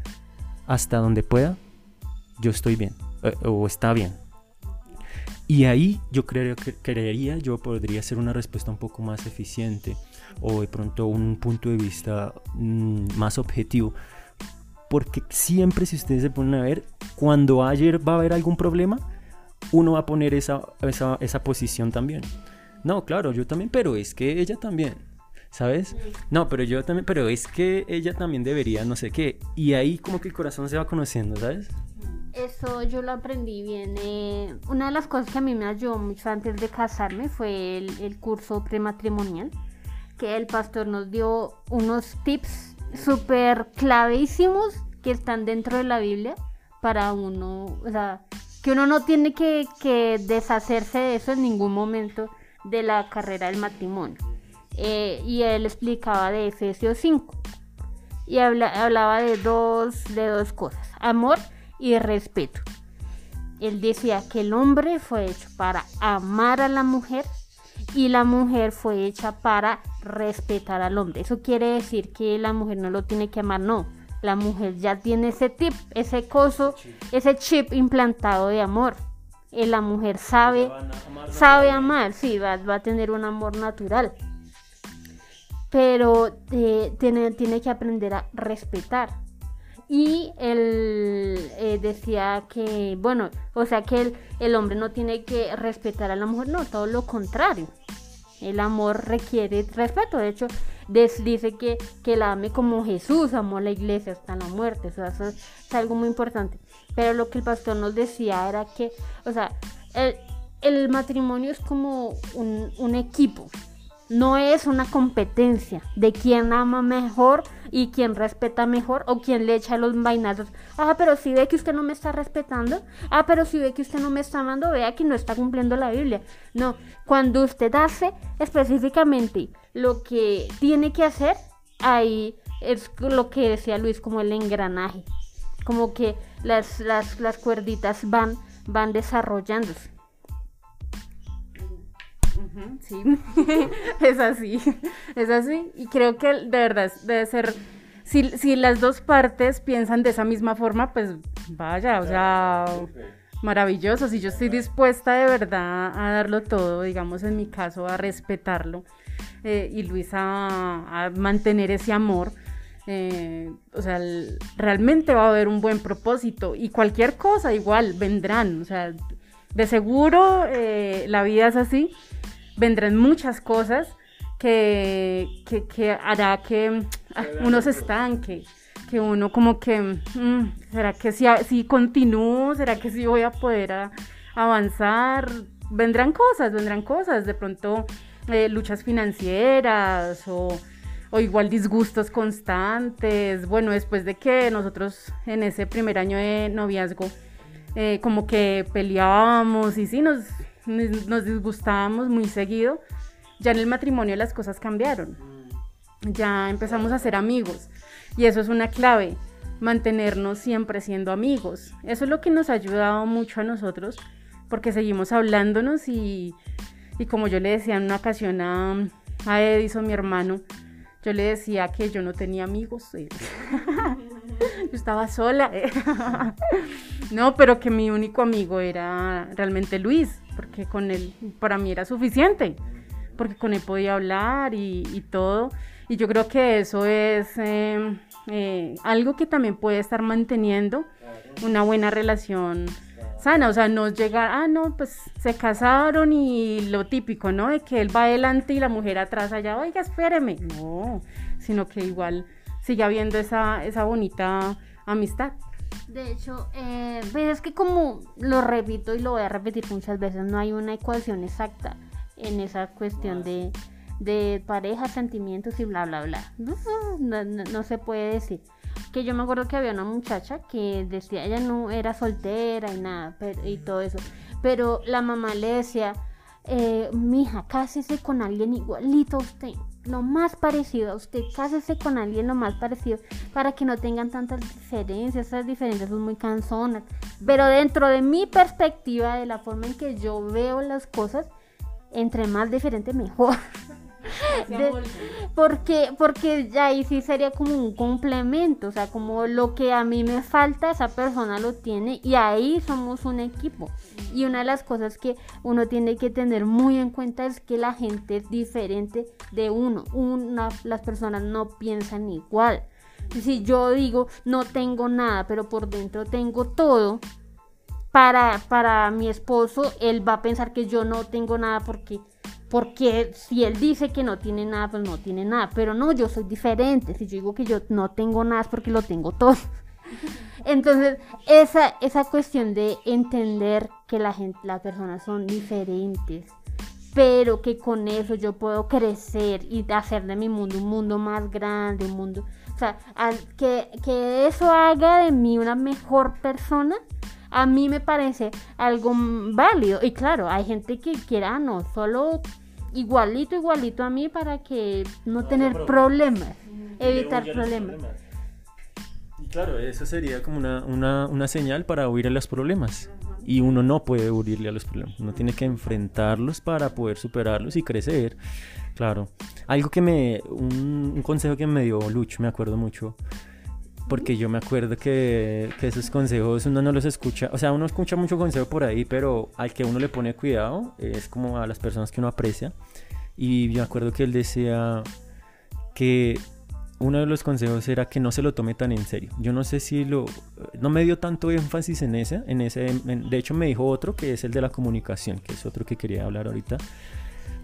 hasta donde pueda, yo estoy bien, eh, o está bien. Y ahí yo creo que creería, yo podría ser una respuesta un poco más eficiente o de pronto un punto de vista mm, más objetivo. Porque siempre si ustedes se ponen a ver, cuando ayer va a haber algún problema, uno va a poner esa, esa, esa posición también. No, claro, yo también, pero es que ella también. ¿sabes? No, pero yo también, pero es que ella también debería, no sé qué. Y ahí como que el corazón se va conociendo, ¿sabes? Eso yo lo aprendí bien. Eh, una de las cosas que a mí me ayudó mucho antes de casarme fue el, el curso prematrimonial, que el pastor nos dio unos tips súper clavísimos que están dentro de la Biblia para uno, o sea, que uno no tiene que, que deshacerse de eso en ningún momento de la carrera del matrimonio. eh, y él explicaba de Efesios 5 y hablaba de dos, de dos cosas, amor y respeto. Él decía que el hombre fue hecho para amar a la mujer y la mujer fue hecha para respetar al hombre. Eso quiere decir que la mujer no lo tiene que amar, no. La mujer ya tiene ese tip, ese coso, ese chip implantado de amor. Y la mujer sabe, sabe amar, sí, va, va, a tener un amor natural. Pero eh, tiene, tiene que aprender a respetar. Y él eh, decía que, bueno, o sea que el, el hombre no tiene que respetar a la mujer, no, todo lo contrario. El amor requiere respeto. De hecho, dice que, que la ame como Jesús amó la iglesia hasta la muerte. eso es algo muy importante. Pero lo que el pastor nos decía era que, o sea, el, el matrimonio es como un, un equipo. No es una competencia de quién ama mejor y quién respeta mejor o quién le echa los vainazos. Ah, pero si ve que usted no me está respetando. Ah, pero si ve que usted no me está amando, vea que no está cumpliendo la Biblia. No, cuando usted hace específicamente lo que tiene que hacer, ahí es lo que decía Luis como el engranaje. Como que las, las, las cuerditas van, van desarrollándose. Sí, [laughs] es así, es así. Y creo que de verdad debe ser, si, si las dos partes piensan de esa misma forma, pues vaya, o sea, maravilloso. Si yo estoy dispuesta de verdad a darlo todo, digamos en mi caso, a respetarlo, eh, y Luisa a, mantener ese amor. Eh, o sea, realmente va a haber un buen propósito y cualquier cosa igual vendrán, o sea, de seguro eh, la vida es así vendrán muchas cosas que, que, hará que ah, uno se estanque, que uno como que, mm, ¿será que si, si continúo? ¿Será que si voy a poder avanzar? Vendrán cosas, vendrán cosas, de pronto eh, luchas financieras o, o igual disgustos constantes. Bueno, después de que nosotros en ese primer año de noviazgo eh, como que peleábamos y sí, nos, nos disgustábamos muy seguido, ya en el matrimonio las cosas cambiaron. Ya empezamos a ser amigos y eso es una clave, mantenernos siempre siendo amigos. Eso es lo que nos ha ayudado mucho a nosotros porque seguimos hablándonos y, y como yo le decía en una ocasión a, a Edison, mi hermano, yo le decía que yo no tenía amigos. [laughs] yo estaba sola. [laughs] no, pero que mi único amigo era realmente Luis porque con él para mí era suficiente, porque con él podía hablar y, todo. Y yo creo que eso es em, eh, algo que también puede estar manteniendo una buena relación sana, o sea, no llegar, ah, no, pues se casaron y lo típico, ¿no? De que él va adelante y la mujer atrás allá, oiga, espéreme. No, sino que igual sigue habiendo esa, esa bonita amistad. De hecho, eh, pues es que como lo repito y lo voy a repetir muchas veces, no hay una ecuación exacta en esa cuestión de, de pareja, sentimientos y bla, bla, bla. No, no, se puede decir. Que yo me acuerdo que había una muchacha que decía, ella no era soltera y nada, y todo eso. Pero la mamá le decía, eh, mija, cásese con alguien igualito a usted lo más parecido a usted, cásese con alguien lo más parecido para que no tengan tantas diferencias, esas diferencias son muy canzonas, pero dentro de mi perspectiva, de la forma en que yo veo las cosas, entre más diferente mejor. [laughs] [laughs] porque, porque ya ahí sí sería como un complemento, o sea, como lo que a mí me falta, esa persona lo tiene y ahí somos un equipo. Y una de las cosas que uno tiene que tener muy en cuenta es que la gente es diferente de uno. Una, las personas no piensan igual. Si yo digo no tengo nada, pero por dentro tengo todo, para, para mi esposo, él va a pensar que yo no tengo nada porque porque si él dice que no tiene nada, pues no tiene nada. Pero no, yo soy diferente. Si yo digo que yo no tengo nada es porque lo tengo todo. [laughs] Entonces, esa, esa cuestión de entender que la gente, las personas son diferentes, pero que con eso yo puedo crecer y hacer de mi mundo un mundo más grande, un mundo, o sea, que, que eso haga de mí una mejor persona, a mí me parece algo válido. Y claro, hay gente que quiera, no, solo igualito, igualito a mí para que no tener problemas, evitar problemas. Y claro, eso sería como una, una, una señal para huir a los problemas. Y uno no puede huirle a los problemas, uno tiene que enfrentarlos para poder superarlos y crecer. Claro. Algo que me. Un, un consejo que me dio Lucho, me acuerdo mucho. Porque yo me acuerdo que, que esos consejos uno no los escucha. O sea, uno escucha mucho consejo por ahí, pero al que uno le pone cuidado es como a las personas que uno aprecia. Y yo me acuerdo que él decía que uno de los consejos era que no se lo tome tan en serio. Yo no sé si lo... No me dio tanto énfasis en ese. En ese en- de hecho me dijo otro que es el de la comunicación, que es otro que quería hablar ahorita,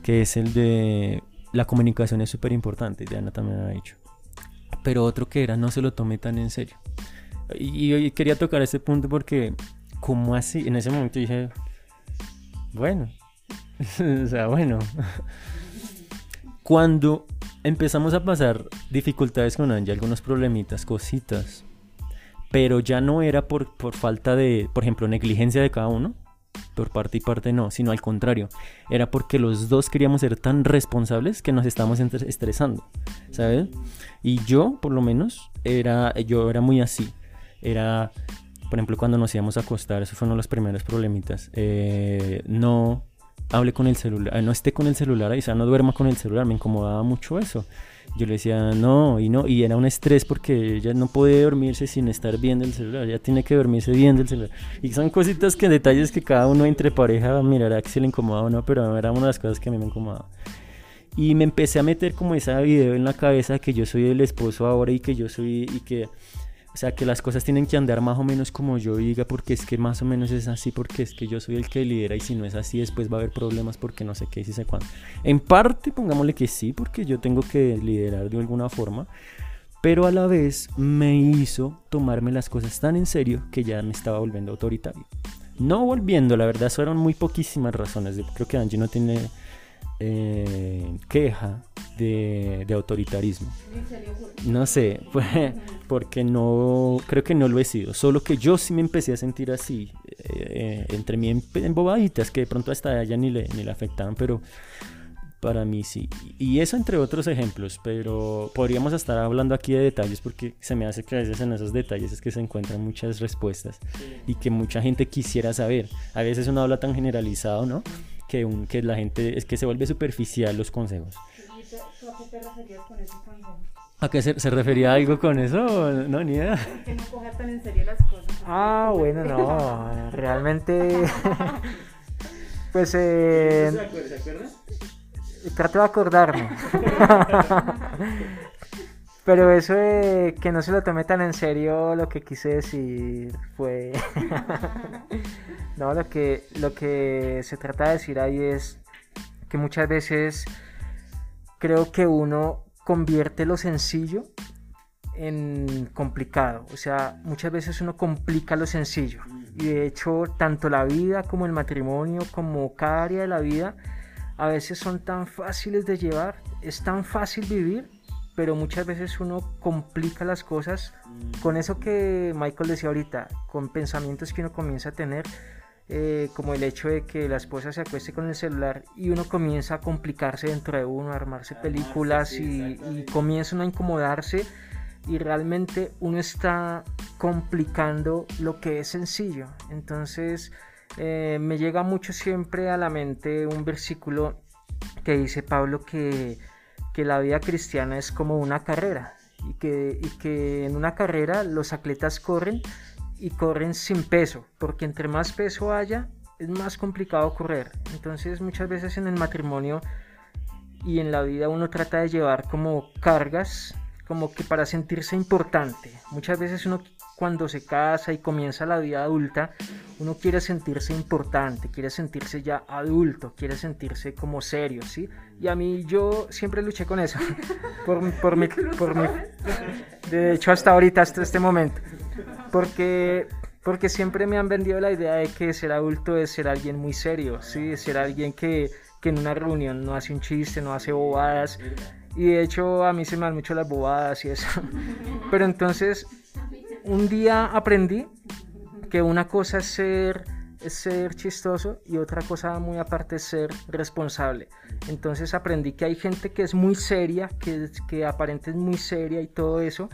que es el de... La comunicación es súper importante, Diana también ha dicho. Pero otro que era no se lo tome tan en serio. Y, y quería tocar ese punto porque, como así? En ese momento dije, bueno, [laughs] o sea, bueno. [laughs] Cuando empezamos a pasar dificultades con Angie, algunos problemitas, cositas, pero ya no era por, por falta de, por ejemplo, negligencia de cada uno, por parte y parte no, sino al contrario, era porque los dos queríamos ser tan responsables que nos estábamos estresando, ¿sabes? Y yo, por lo menos, era, yo era muy así, era, por ejemplo, cuando nos íbamos a acostar, eso fue uno de los primeros problemitas, eh, no hable con el celular, eh, no esté con el celular, o sea, no duerma con el celular, me incomodaba mucho eso. Yo le decía, no, y no, y era un estrés porque ella no puede dormirse sin estar viendo el celular, ella tiene que dormirse viendo el celular. Y son cositas que, detalles que cada uno entre pareja mirará que se le incomoda o no, pero era una de las cosas que a mí me incomodaba. Y me empecé a meter como esa video en la cabeza que yo soy el esposo ahora y que yo soy, y que, sea, que las cosas tienen que andar más o menos como yo diga, porque es que más o menos es así, porque es que yo soy el que lidera y si no es así, después va a haber problemas porque no sé qué y si sé cuándo. En parte, pongámosle que sí, porque yo tengo que liderar de alguna forma, pero a la vez me hizo tomarme las cosas tan en serio que ya me estaba volviendo autoritario. No volviendo, la verdad, fueron muy poquísimas razones. Creo que Angie no tiene eh, queja de, de autoritarismo. No sé, fue [laughs] porque no, creo que no lo he sido. Solo que yo sí me empecé a sentir así, eh, entre mí en, en bobaditas que de pronto hasta a ella ni le, ni le afectaban, pero para mí sí. Y eso entre otros ejemplos, pero podríamos estar hablando aquí de detalles porque se me hace que a veces en esos detalles es que se encuentran muchas respuestas y que mucha gente quisiera saber. A veces uno habla tan generalizado, ¿no? Que, un, que la gente es que se vuelve superficial los consejos. ¿Tú a qué te referías con ese consejo? ¿A qué se, se refería algo con eso? No, ni idea. Que no coja tan en serio las cosas. Ah, bueno, no, realmente, [laughs] pues eh, trato de acordarme. [laughs] Pero eso de que no se lo tome tan en serio, lo que quise decir fue... [laughs] no, lo que, lo que se trata de decir ahí es que muchas veces creo que uno convierte lo sencillo en complicado. O sea, muchas veces uno complica lo sencillo. Y de hecho, tanto la vida como el matrimonio, como cada área de la vida, a veces son tan fáciles de llevar, es tan fácil vivir, pero muchas veces uno complica las cosas con eso que Michael decía ahorita, con pensamientos que uno comienza a tener, eh, como el hecho de que la esposa se acueste con el celular y uno comienza a complicarse dentro de uno, a armarse películas y, y comienza uno a incomodarse y realmente uno está complicando lo que es sencillo. Entonces eh, me llega mucho siempre a la mente un versículo que dice Pablo que, que la vida cristiana es como una carrera y que, y que en una carrera los atletas corren y corren sin peso, porque entre más peso haya es más complicado correr. Entonces muchas veces en el matrimonio y en la vida uno trata de llevar como cargas como que para sentirse importante. Muchas veces uno cuando se casa y comienza la vida adulta, uno quiere sentirse importante, quiere sentirse ya adulto, quiere sentirse como serio, ¿sí? Y a mí yo siempre luché con eso, [laughs] por, por, mi, por mi, de hecho hasta ahorita, hasta este momento, porque, porque siempre me han vendido la idea de que ser adulto es ser alguien muy serio, ¿sí? Ser alguien que, que en una reunión no hace un chiste, no hace bobadas, y de hecho a mí se me dan mucho las bobadas y eso. [laughs] Pero entonces un día aprendí que una cosa es ser es ser chistoso y otra cosa muy aparte es ser responsable. Entonces aprendí que hay gente que es muy seria, que, que aparente es muy seria y todo eso,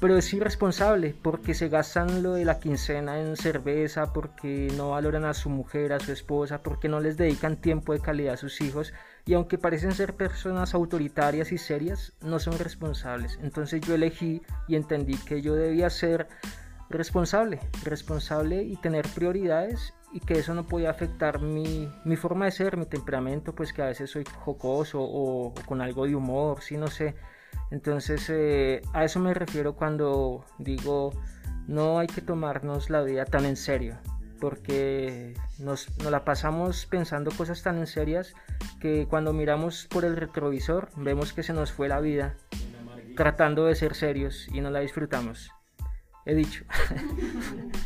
pero es irresponsable porque se gastan lo de la quincena en cerveza, porque no valoran a su mujer, a su esposa, porque no les dedican tiempo de calidad a sus hijos y aunque parecen ser personas autoritarias y serias, no son responsables. Entonces yo elegí y entendí que yo debía ser responsable, responsable y tener prioridades y que eso no podía afectar mi, mi forma de ser, mi temperamento, pues que a veces soy jocoso o, con algo de humor, sí, no sé. Entonces eh, a eso me refiero cuando digo no hay que tomarnos la vida tan en serio, porque nos, nos, la pasamos pensando cosas tan en serias que cuando miramos por el retrovisor vemos que se nos fue la vida tratando de ser serios y no la disfrutamos. He dicho. [laughs]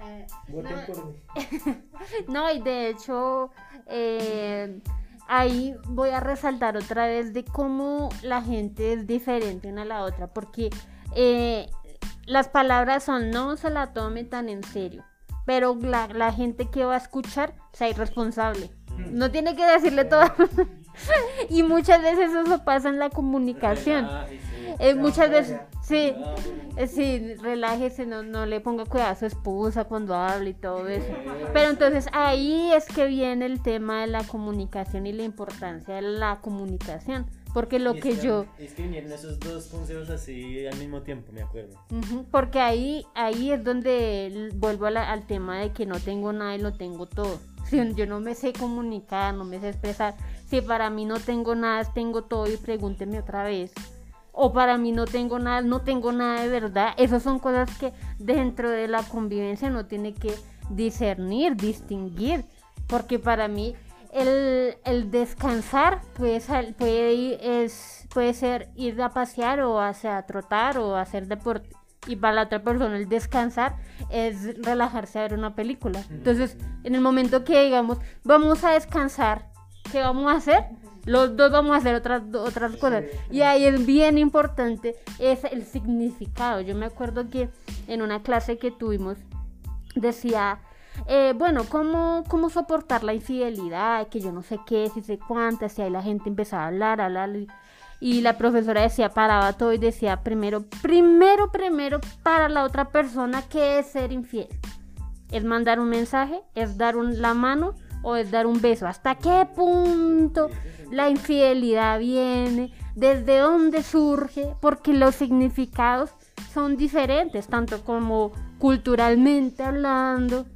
Eh, [laughs] no, y de hecho, eh, ahí voy a resaltar otra vez de cómo la gente es diferente una a la otra, porque eh, las palabras son no se la tome tan en serio, pero la, gente que va a escuchar sea irresponsable. No tiene que decirle todo. [laughs] [laughs] y muchas veces eso pasa en la comunicación. muchas veces Sí, eh, sí, relájese, no, no le ponga cuidado a su esposa cuando habla y todo eso. Pero entonces ahí es que viene el tema de la comunicación y la importancia de la comunicación. Porque lo que, yo... Es que vinieron esos dos consejos así al mismo tiempo, me acuerdo. porque ahí, ahí es donde vuelvo al tema de que no tengo nada y lo tengo todo. Si [laughs] yo no me sé comunicar, no me sé expresar. Si para mí no tengo nada, tengo todo y pregúnteme otra vez o para mí no tengo nada, no tengo nada de verdad. Esas son cosas que dentro de la convivencia no tiene que discernir, distinguir, porque para mí el, descansar puede, puede, es, puede ser ir a pasear o hacia trotar o hacer deporte. Y para la otra persona el descansar es relajarse a ver una película. Entonces, en el momento que digamos, vamos a descansar, ¿qué vamos a hacer? Los dos vamos a hacer otras, otras cosas. Y ahí es bien importante es el significado. Yo me acuerdo que en una clase que tuvimos decía, eh, bueno, ¿cómo, ¿cómo soportar la infidelidad? Que yo no sé qué, si sé cuántas, y ahí la gente empezaba a hablar, a hablar. Y la profesora decía, paraba todo y decía, primero, primero, primero, para la otra persona, ¿qué es ser infiel? Es mandar un mensaje, es dar la mano o es dar un beso. ¿Hasta qué punto la infidelidad viene? ¿Desde dónde surge? Porque los significados son diferentes, tanto como culturalmente hablando,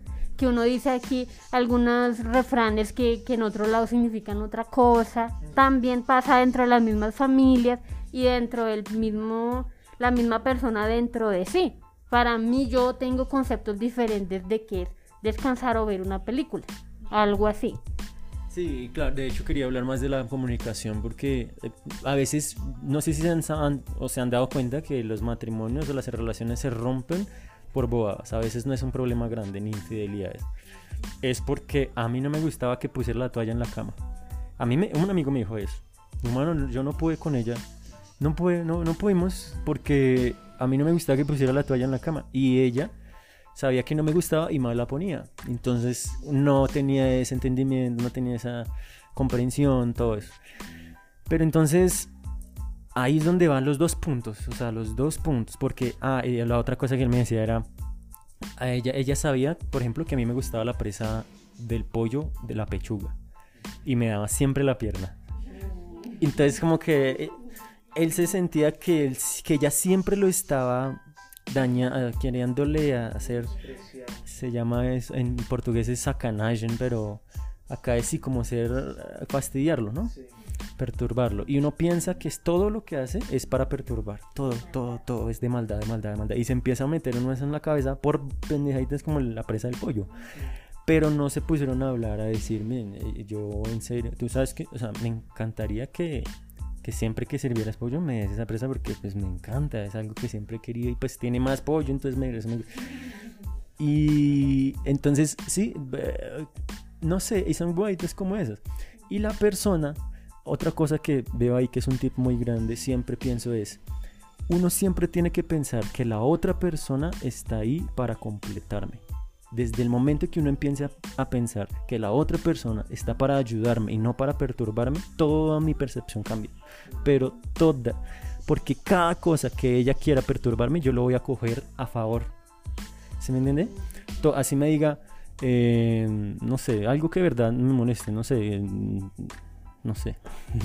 que uno dice aquí algunos refranes que, que en otro lado significan otra cosa. También pasa dentro de las mismas familias y dentro del mismo, la misma persona dentro de sí. Para mí yo tengo conceptos diferentes de qué es descansar o ver una película algo así. Sí, claro, de hecho quería hablar más de la comunicación porque eh, a veces, no sé si se han, o se han dado cuenta que los matrimonios o las relaciones se rompen por bobadas. A veces no es un problema grande ni infidelidades. Es porque a mí no me gustaba que pusiera la toalla en la cama. A mí me, un amigo me dijo eso. Humano, yo no pude con ella. No, pude, no, no pudimos porque a mí no me gustaba que pusiera la toalla en la cama. Y ella sabía que no me gustaba y más la ponía. Entonces no tenía ese entendimiento, no tenía esa comprensión, todo eso. Pero entonces ahí es donde van los dos puntos, o sea, los dos puntos, porque, ah, y la otra cosa que él me decía era, a ella, ella sabía, por ejemplo, que a mí me gustaba la presa del pollo de la pechuga y me daba siempre la pierna. Entonces como que eh, él se sentía que, que ella siempre lo estaba daña, eh, queriéndole hacer, se llama en portugués es sacanagen, pero acá es sí como ser, eh, fastidiarlo, ¿no? Perturbarlo. Y uno piensa que es todo lo que hace es para perturbar. Todo, todo, todo es de maldad, de maldad, de maldad. Y se empieza a meter uno eso en la cabeza por pendejaditas como la presa del pollo. Pero no se pusieron a hablar, a decir, miren, eh, yo en serio, tú sabes que, o sea, me encantaría que que siempre que sirvieras pollo me des esa presa porque pues me encanta, es algo que siempre he querido y pues tiene más pollo, entonces me Y entonces, sí, no sé, y son guaitas como esas. Y la persona, otra cosa que veo ahí que es un tip muy grande, siempre pienso es, uno siempre tiene que pensar que la otra persona está ahí para completarme. desde el momento que uno empiece a, pensar que la otra persona está para ayudarme y no para perturbarme, toda mi percepción cambia. Pero toda. Porque cada cosa que ella quiera perturbarme, yo lo voy a coger a favor. ¿Se me entiende? Así me diga, eh, no sé, algo que de verdad me moleste, no sé, eh, no sé. [laughs]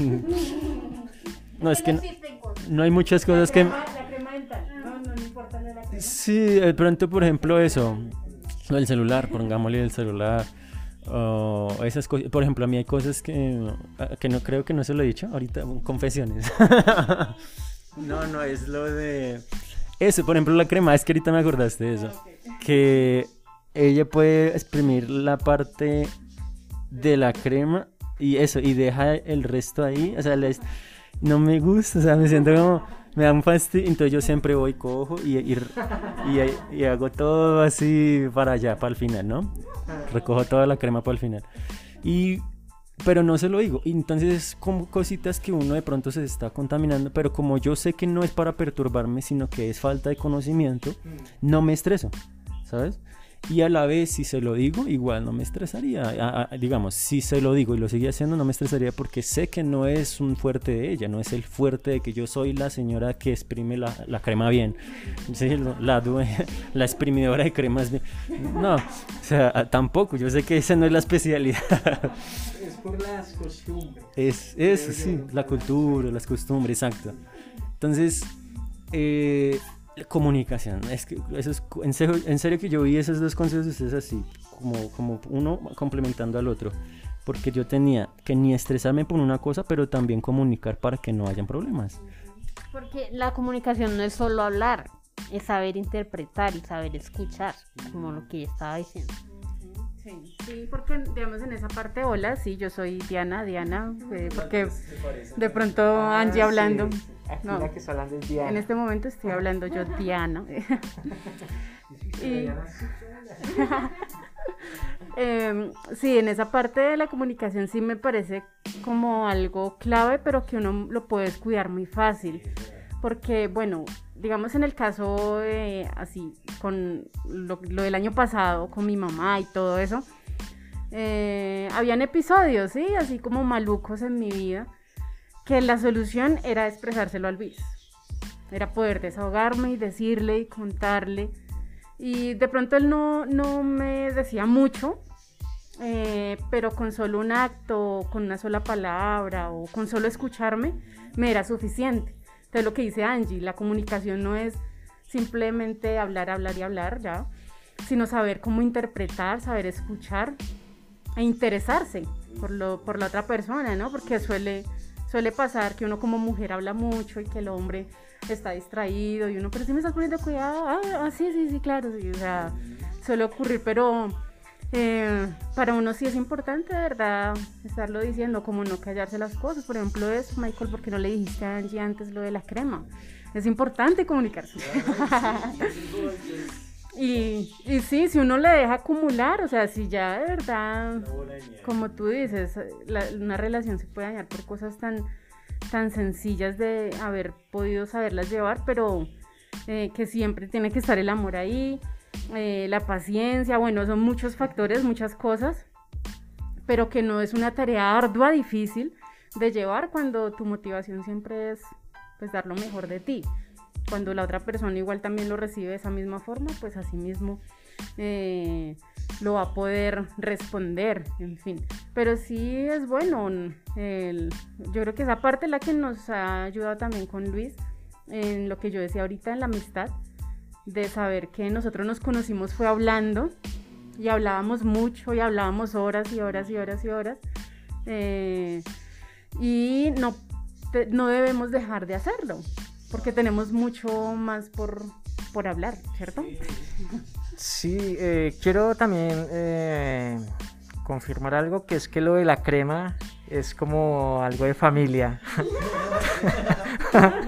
no, es que no, no hay muchas cosas que... La crema dental. No, no, no importa lo de la crema. Sí, de pronto, por ejemplo, eso, lo del celular, pongámosle el celular, o esas cosas. Por ejemplo, a mí hay cosas que, que no creo que no se lo he dicho ahorita, confesiones. [laughs] no, no, es lo de... Eso, por ejemplo, la crema, es que ahorita me acordaste de eso. Que ella puede exprimir la parte de la crema y eso, y deja el resto ahí, o sea, les- no me gusta, o sea, me siento como, me da un fastidio, entonces yo siempre voy, cojo y, y, y- y hago todo así para allá, para el final, ¿no? Recojo toda la crema para el final. Y, pero no se lo digo, entonces es como cositas que uno de pronto se está contaminando, pero como yo sé que no es para perturbarme, sino que es falta de conocimiento, no me estreso, ¿sabes? Y a la vez, si se lo digo, igual no me estresaría. A- a- digamos, si se lo digo y lo sigue haciendo, no me estresaría porque sé que no es un fuerte de ella, no es el fuerte de que yo soy la señora que exprime la, la crema bien. Sí, la, [laughs] la exprimidora de cremas bien. No, o sea, tampoco, yo sé que esa no es la especialidad. Es por las costumbres. Es eso, sí, la cultura, las costumbres, exacto. Entonces, eh, comunicación, es que eso es, en, serio, en serio que yo vi esos dos consejos de ustedes así, como, como uno complementando al otro, porque yo tenía que ni estresarme por una cosa, pero también comunicar para que no hayan problemas. Porque la comunicación no es solo hablar, es saber interpretar y saber escuchar, como lo que estaba diciendo. Sí, sí, porque digamos en esa parte, hola, sí, yo soy Diana, Diana, eh, porque de pronto Angie hablando. Ah, Sí. Aquí No. la que está hablando es Diana. En este momento estoy hablando yo [laughs] Diana. [laughs] y, [laughs] Em, sí, en esa parte de la comunicación sí me parece como algo clave, pero que uno lo puede descuidar muy fácil. Porque, bueno, digamos en el caso así, con lo, del año pasado, con mi mamá y todo eso, eh, habían episodios, ¿sí? Así como malucos en mi vida, que la solución era expresárselo a Luis. Era poder desahogarme y decirle y contarle. Y de pronto él no, no me decía mucho, eh, pero con solo un acto, con una sola palabra o con solo escucharme, me era suficiente. Entonces lo que dice Angie, la comunicación no es simplemente hablar, hablar y hablar, ya, sino saber cómo interpretar, saber escuchar e interesarse por, lo, por la otra persona, ¿no? Porque suele, suele pasar que uno como mujer habla mucho y que el hombre está distraído y uno, pero si me estás poniendo cuidado, ah, ah, sí, sí, sí, claro, sí, o sea, suele ocurrir, pero eh, para uno sí es importante, de verdad, estarlo diciendo, como no callarse las cosas, por ejemplo, eso, Michael, ¿por qué no le dijiste a Angie antes lo de la crema? Es importante comunicarse. [laughs] y, y sí, si uno le deja acumular, o sea, si ya de verdad, como tú dices, la- una relación se puede dañar por cosas tan, tan sencillas de haber podido saberlas llevar, pero eh, que siempre tiene que estar el amor ahí, eh, la paciencia, bueno, son muchos factores, muchas cosas, pero que no es una tarea ardua, difícil de llevar cuando tu motivación siempre es pues dar lo mejor de ti. Cuando la otra persona igual también lo recibe de esa misma forma, pues así mismo eh, lo va a poder responder, en fin. Pero sí es bueno, el- yo creo que esa parte la que nos ha ayudado también con Luis, en lo que yo decía ahorita en la amistad, de saber que nosotros nos conocimos fue hablando y hablábamos mucho y hablábamos horas y horas y horas y horas. eh, y no, te- no debemos dejar de hacerlo, porque tenemos mucho más por, por hablar, ¿cierto? Sí, eh, quiero también eh, confirmar algo, que es que lo de la crema es como algo de familia. [laughs]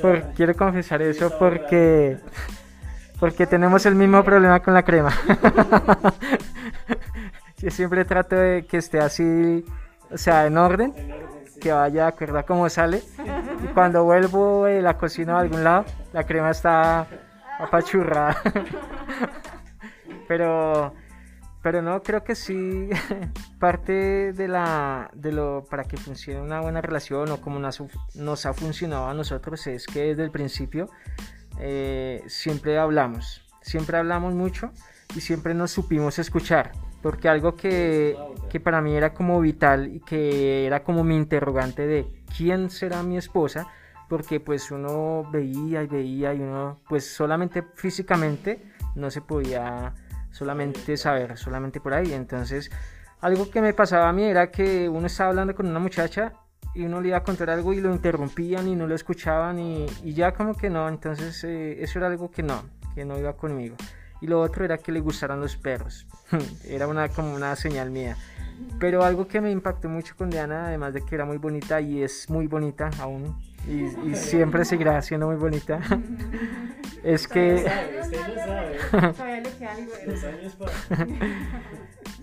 Por- quiero confesar eso porque, porque tenemos el mismo problema con la crema. [laughs] Yo siempre trato de que esté así, o sea, en orden, que vaya de acuerdo a cómo sale. Y cuando vuelvo de la cocina a algún lado, la crema está apachurrada. [laughs] pero, pero no, creo que sí, [laughs] parte de la, de lo, para que funcione una buena relación o como nos, nos ha funcionado a nosotros es que desde el principio eh, siempre hablamos, siempre hablamos mucho y siempre nos supimos escuchar. Porque algo que, que para mí era como vital y que era como mi interrogante de quién será mi esposa, porque pues uno veía y veía y uno pues solamente físicamente no se podía solamente saber, solamente por ahí. Entonces, algo que me pasaba a mí era que uno estaba hablando con una muchacha y uno le iba a contar algo y lo interrumpían y no lo escuchaban y, y ya como que no, entonces eh, eso era algo que no, que no iba conmigo. Y lo otro era que le gustaran los perros, [laughs] era una, como una señal mía. Pero algo que me impactó mucho con Diana, además de que era muy bonita y es muy bonita aún, y, siempre seguirá siendo muy bonita, [laughs] es que... [laughs]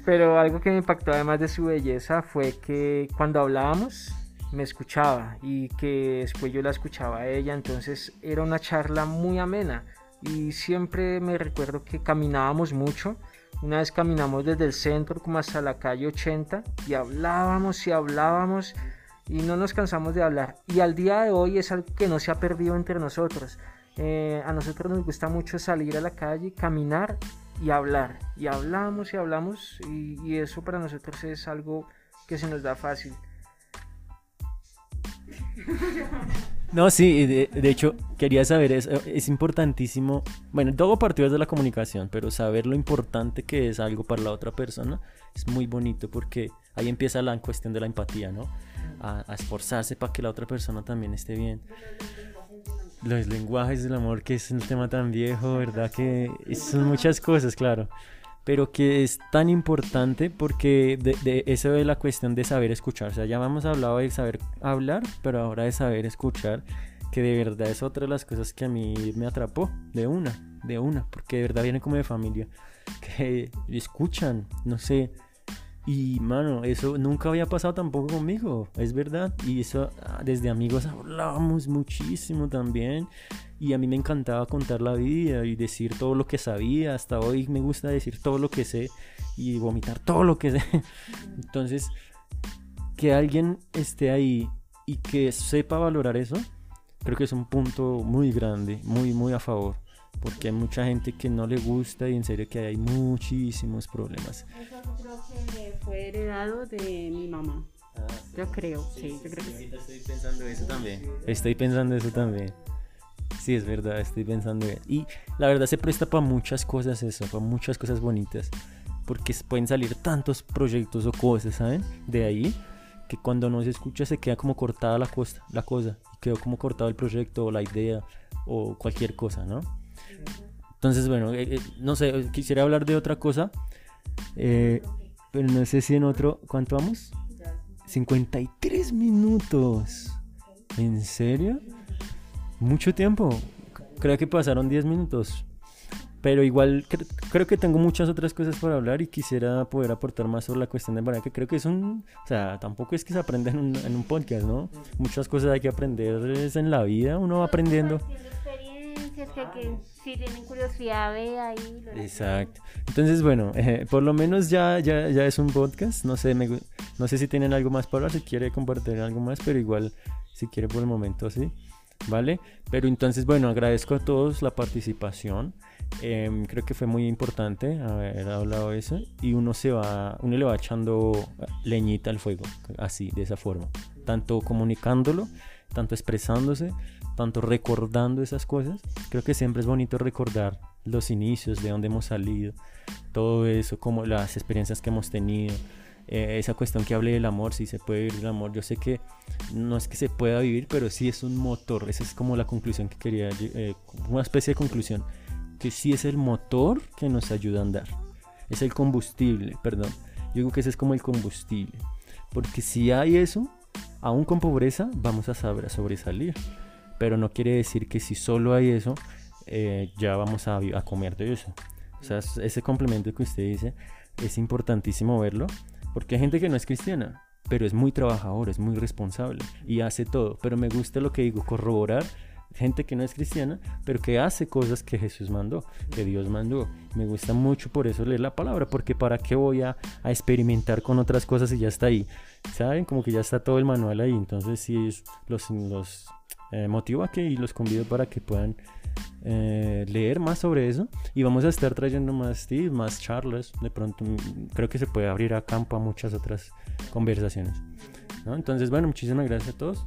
Pero algo que me impactó además de su belleza fue que cuando hablábamos me escuchaba y que después yo la escuchaba a ella, entonces era una charla muy amena. Y siempre me recuerdo que caminábamos mucho. Una vez caminamos desde el centro como hasta la calle 80 y hablábamos y hablábamos y no nos cansamos de hablar. Y al día de hoy es algo que no se ha perdido entre nosotros. Eh, a nosotros nos gusta mucho salir a la calle, caminar y hablar. Y hablamos y hablamos y, y eso para nosotros es algo que se nos da fácil. No, sí, de, hecho, quería saber, es, es importantísimo, bueno, todo partido de la comunicación, pero saber lo importante que es algo para la otra persona es muy bonito porque ahí empieza la cuestión de la empatía, ¿no? A, esforzarse para que la otra persona también esté bien. Los lenguajes del amor, que es un tema tan viejo, ¿verdad? Que son muchas cosas, claro pero que es tan importante porque de, eso es la cuestión de saber escuchar. O sea, ya hemos hablado de saber hablar, pero ahora de saber escuchar, que de verdad es otra de las cosas que a mí me atrapó, de una, de una, porque de verdad viene como de familia, que escuchan, no sé, y mano, eso nunca había pasado tampoco conmigo, es verdad. Y eso ah, desde amigos hablábamos muchísimo también. Y a mí me encantaba contar la vida y decir todo lo que sabía. Hasta hoy me gusta decir todo lo que sé y vomitar todo lo que sé. [laughs] Entonces, que alguien esté ahí y que sepa valorar eso, creo que es un punto muy grande, muy, muy a favor porque hay mucha gente que no le gusta y en serio que hay muchísimos problemas. Eso creo que fue heredado de mi mamá. Ah, yo creo, sí, yo creo que sí. Estoy pensando eso también. Estoy pensando eso también. Sí, es verdad, estoy pensando. Y la verdad se presta para muchas cosas eso, para muchas cosas bonitas. Porque pueden salir tantos proyectos o cosas, ¿saben? De ahí, que cuando no se escucha se queda como cortada la, cosa, la cosa. Quedó como cortado el proyecto o la idea o cualquier cosa, ¿no? Entonces, bueno, eh, eh, no sé, quisiera hablar de otra cosa. Eh, pero no sé si en otro. ¿Cuánto vamos? 53 minutos. ¿En serio? Mucho tiempo. Creo que pasaron 10 minutos. Pero igual creo que tengo muchas otras cosas por hablar y quisiera poder aportar más sobre la cuestión de que creo que es un... O sea, tampoco es que se aprenda en un, en un podcast, ¿no? Muchas cosas hay que aprender en la vida, uno va aprendiendo si tienen curiosidad ve ahí. Exacto. Entonces, bueno, [laughs] eh, por lo menos ya, ya, ya es un podcast. No sé, no sé si tienen algo más para hablar, si quiere compartir algo más, pero igual, si quiere por el momento, sí. ¿Vale? Pero entonces, bueno, agradezco a todos la participación. Em, creo que fue muy importante haber hablado eso. Y uno se va, uno le va echando leñita al fuego, así, de esa forma. Tanto comunicándolo, tanto expresándose, tanto recordando esas cosas. Creo que siempre es bonito recordar los inicios, de dónde hemos salido, todo eso, como las experiencias que hemos tenido. Eh, esa cuestión que hablé del amor, si se puede vivir el amor, yo sé que no es que se pueda vivir, pero sí es un motor, esa es como la conclusión que quería, eh, una especie de conclusión, que sí es el motor que nos ayuda a andar, es el combustible, perdón, yo digo que ese es como el combustible, porque si hay eso, aún con pobreza, vamos a saber a sobresalir pero no quiere decir que si solo hay eso, eh, ya vamos a, a, comer de eso. O sea, ese complemento que usted dice es importantísimo verlo, porque hay gente que no es cristiana, pero es muy trabajador, es muy responsable y hace todo. Pero me gusta lo que digo, corroborar gente que no es cristiana, pero que hace cosas que Jesús mandó, que Dios mandó. Me gusta mucho por eso leer la palabra, porque para qué voy a, experimentar con otras cosas y ya está ahí. ¿Saben? Como que ya está todo el manual ahí. Entonces los, los eh, motivo a que y los convido para que puedan eh, leer más sobre eso y vamos a estar trayendo más tips, más charlas. De pronto mm, creo que se puede abrir a campo a muchas otras conversaciones. Entonces, bueno, muchísimas gracias a todos.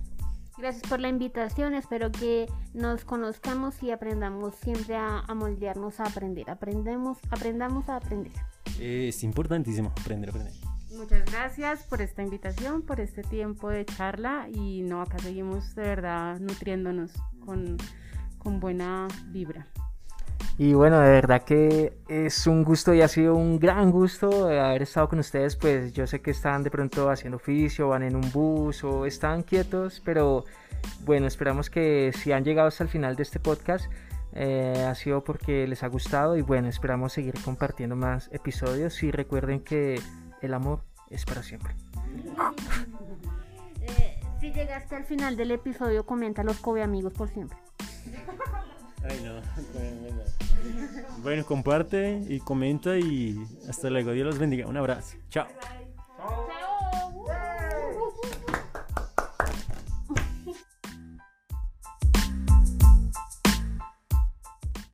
Gracias por la invitación. Espero que nos conozcamos y aprendamos siempre a, moldearnos a aprender. Aprendemos, aprendamos a aprender. Es importantísimo aprender, aprender. Muchas gracias por esta invitación, por este tiempo de charla y no, acá seguimos de verdad nutriéndonos con, con buena vibra. Y bueno, de verdad que es un gusto y ha sido un gran gusto haber estado con ustedes. Pues yo sé que están de pronto haciendo oficio, van en un bus o están quietos, pero bueno, esperamos que si han llegado hasta el final de este podcast, eh, ha sido porque les ha gustado y bueno, esperamos seguir compartiendo más episodios y recuerden que el amor es para siempre. Eh, si llegaste al final del episodio, comenta los Kobe amigos por siempre. Ay, no. Bueno, bueno, comparte y comenta y hasta luego. Dios los bendiga. Un abrazo. Chao. Chao.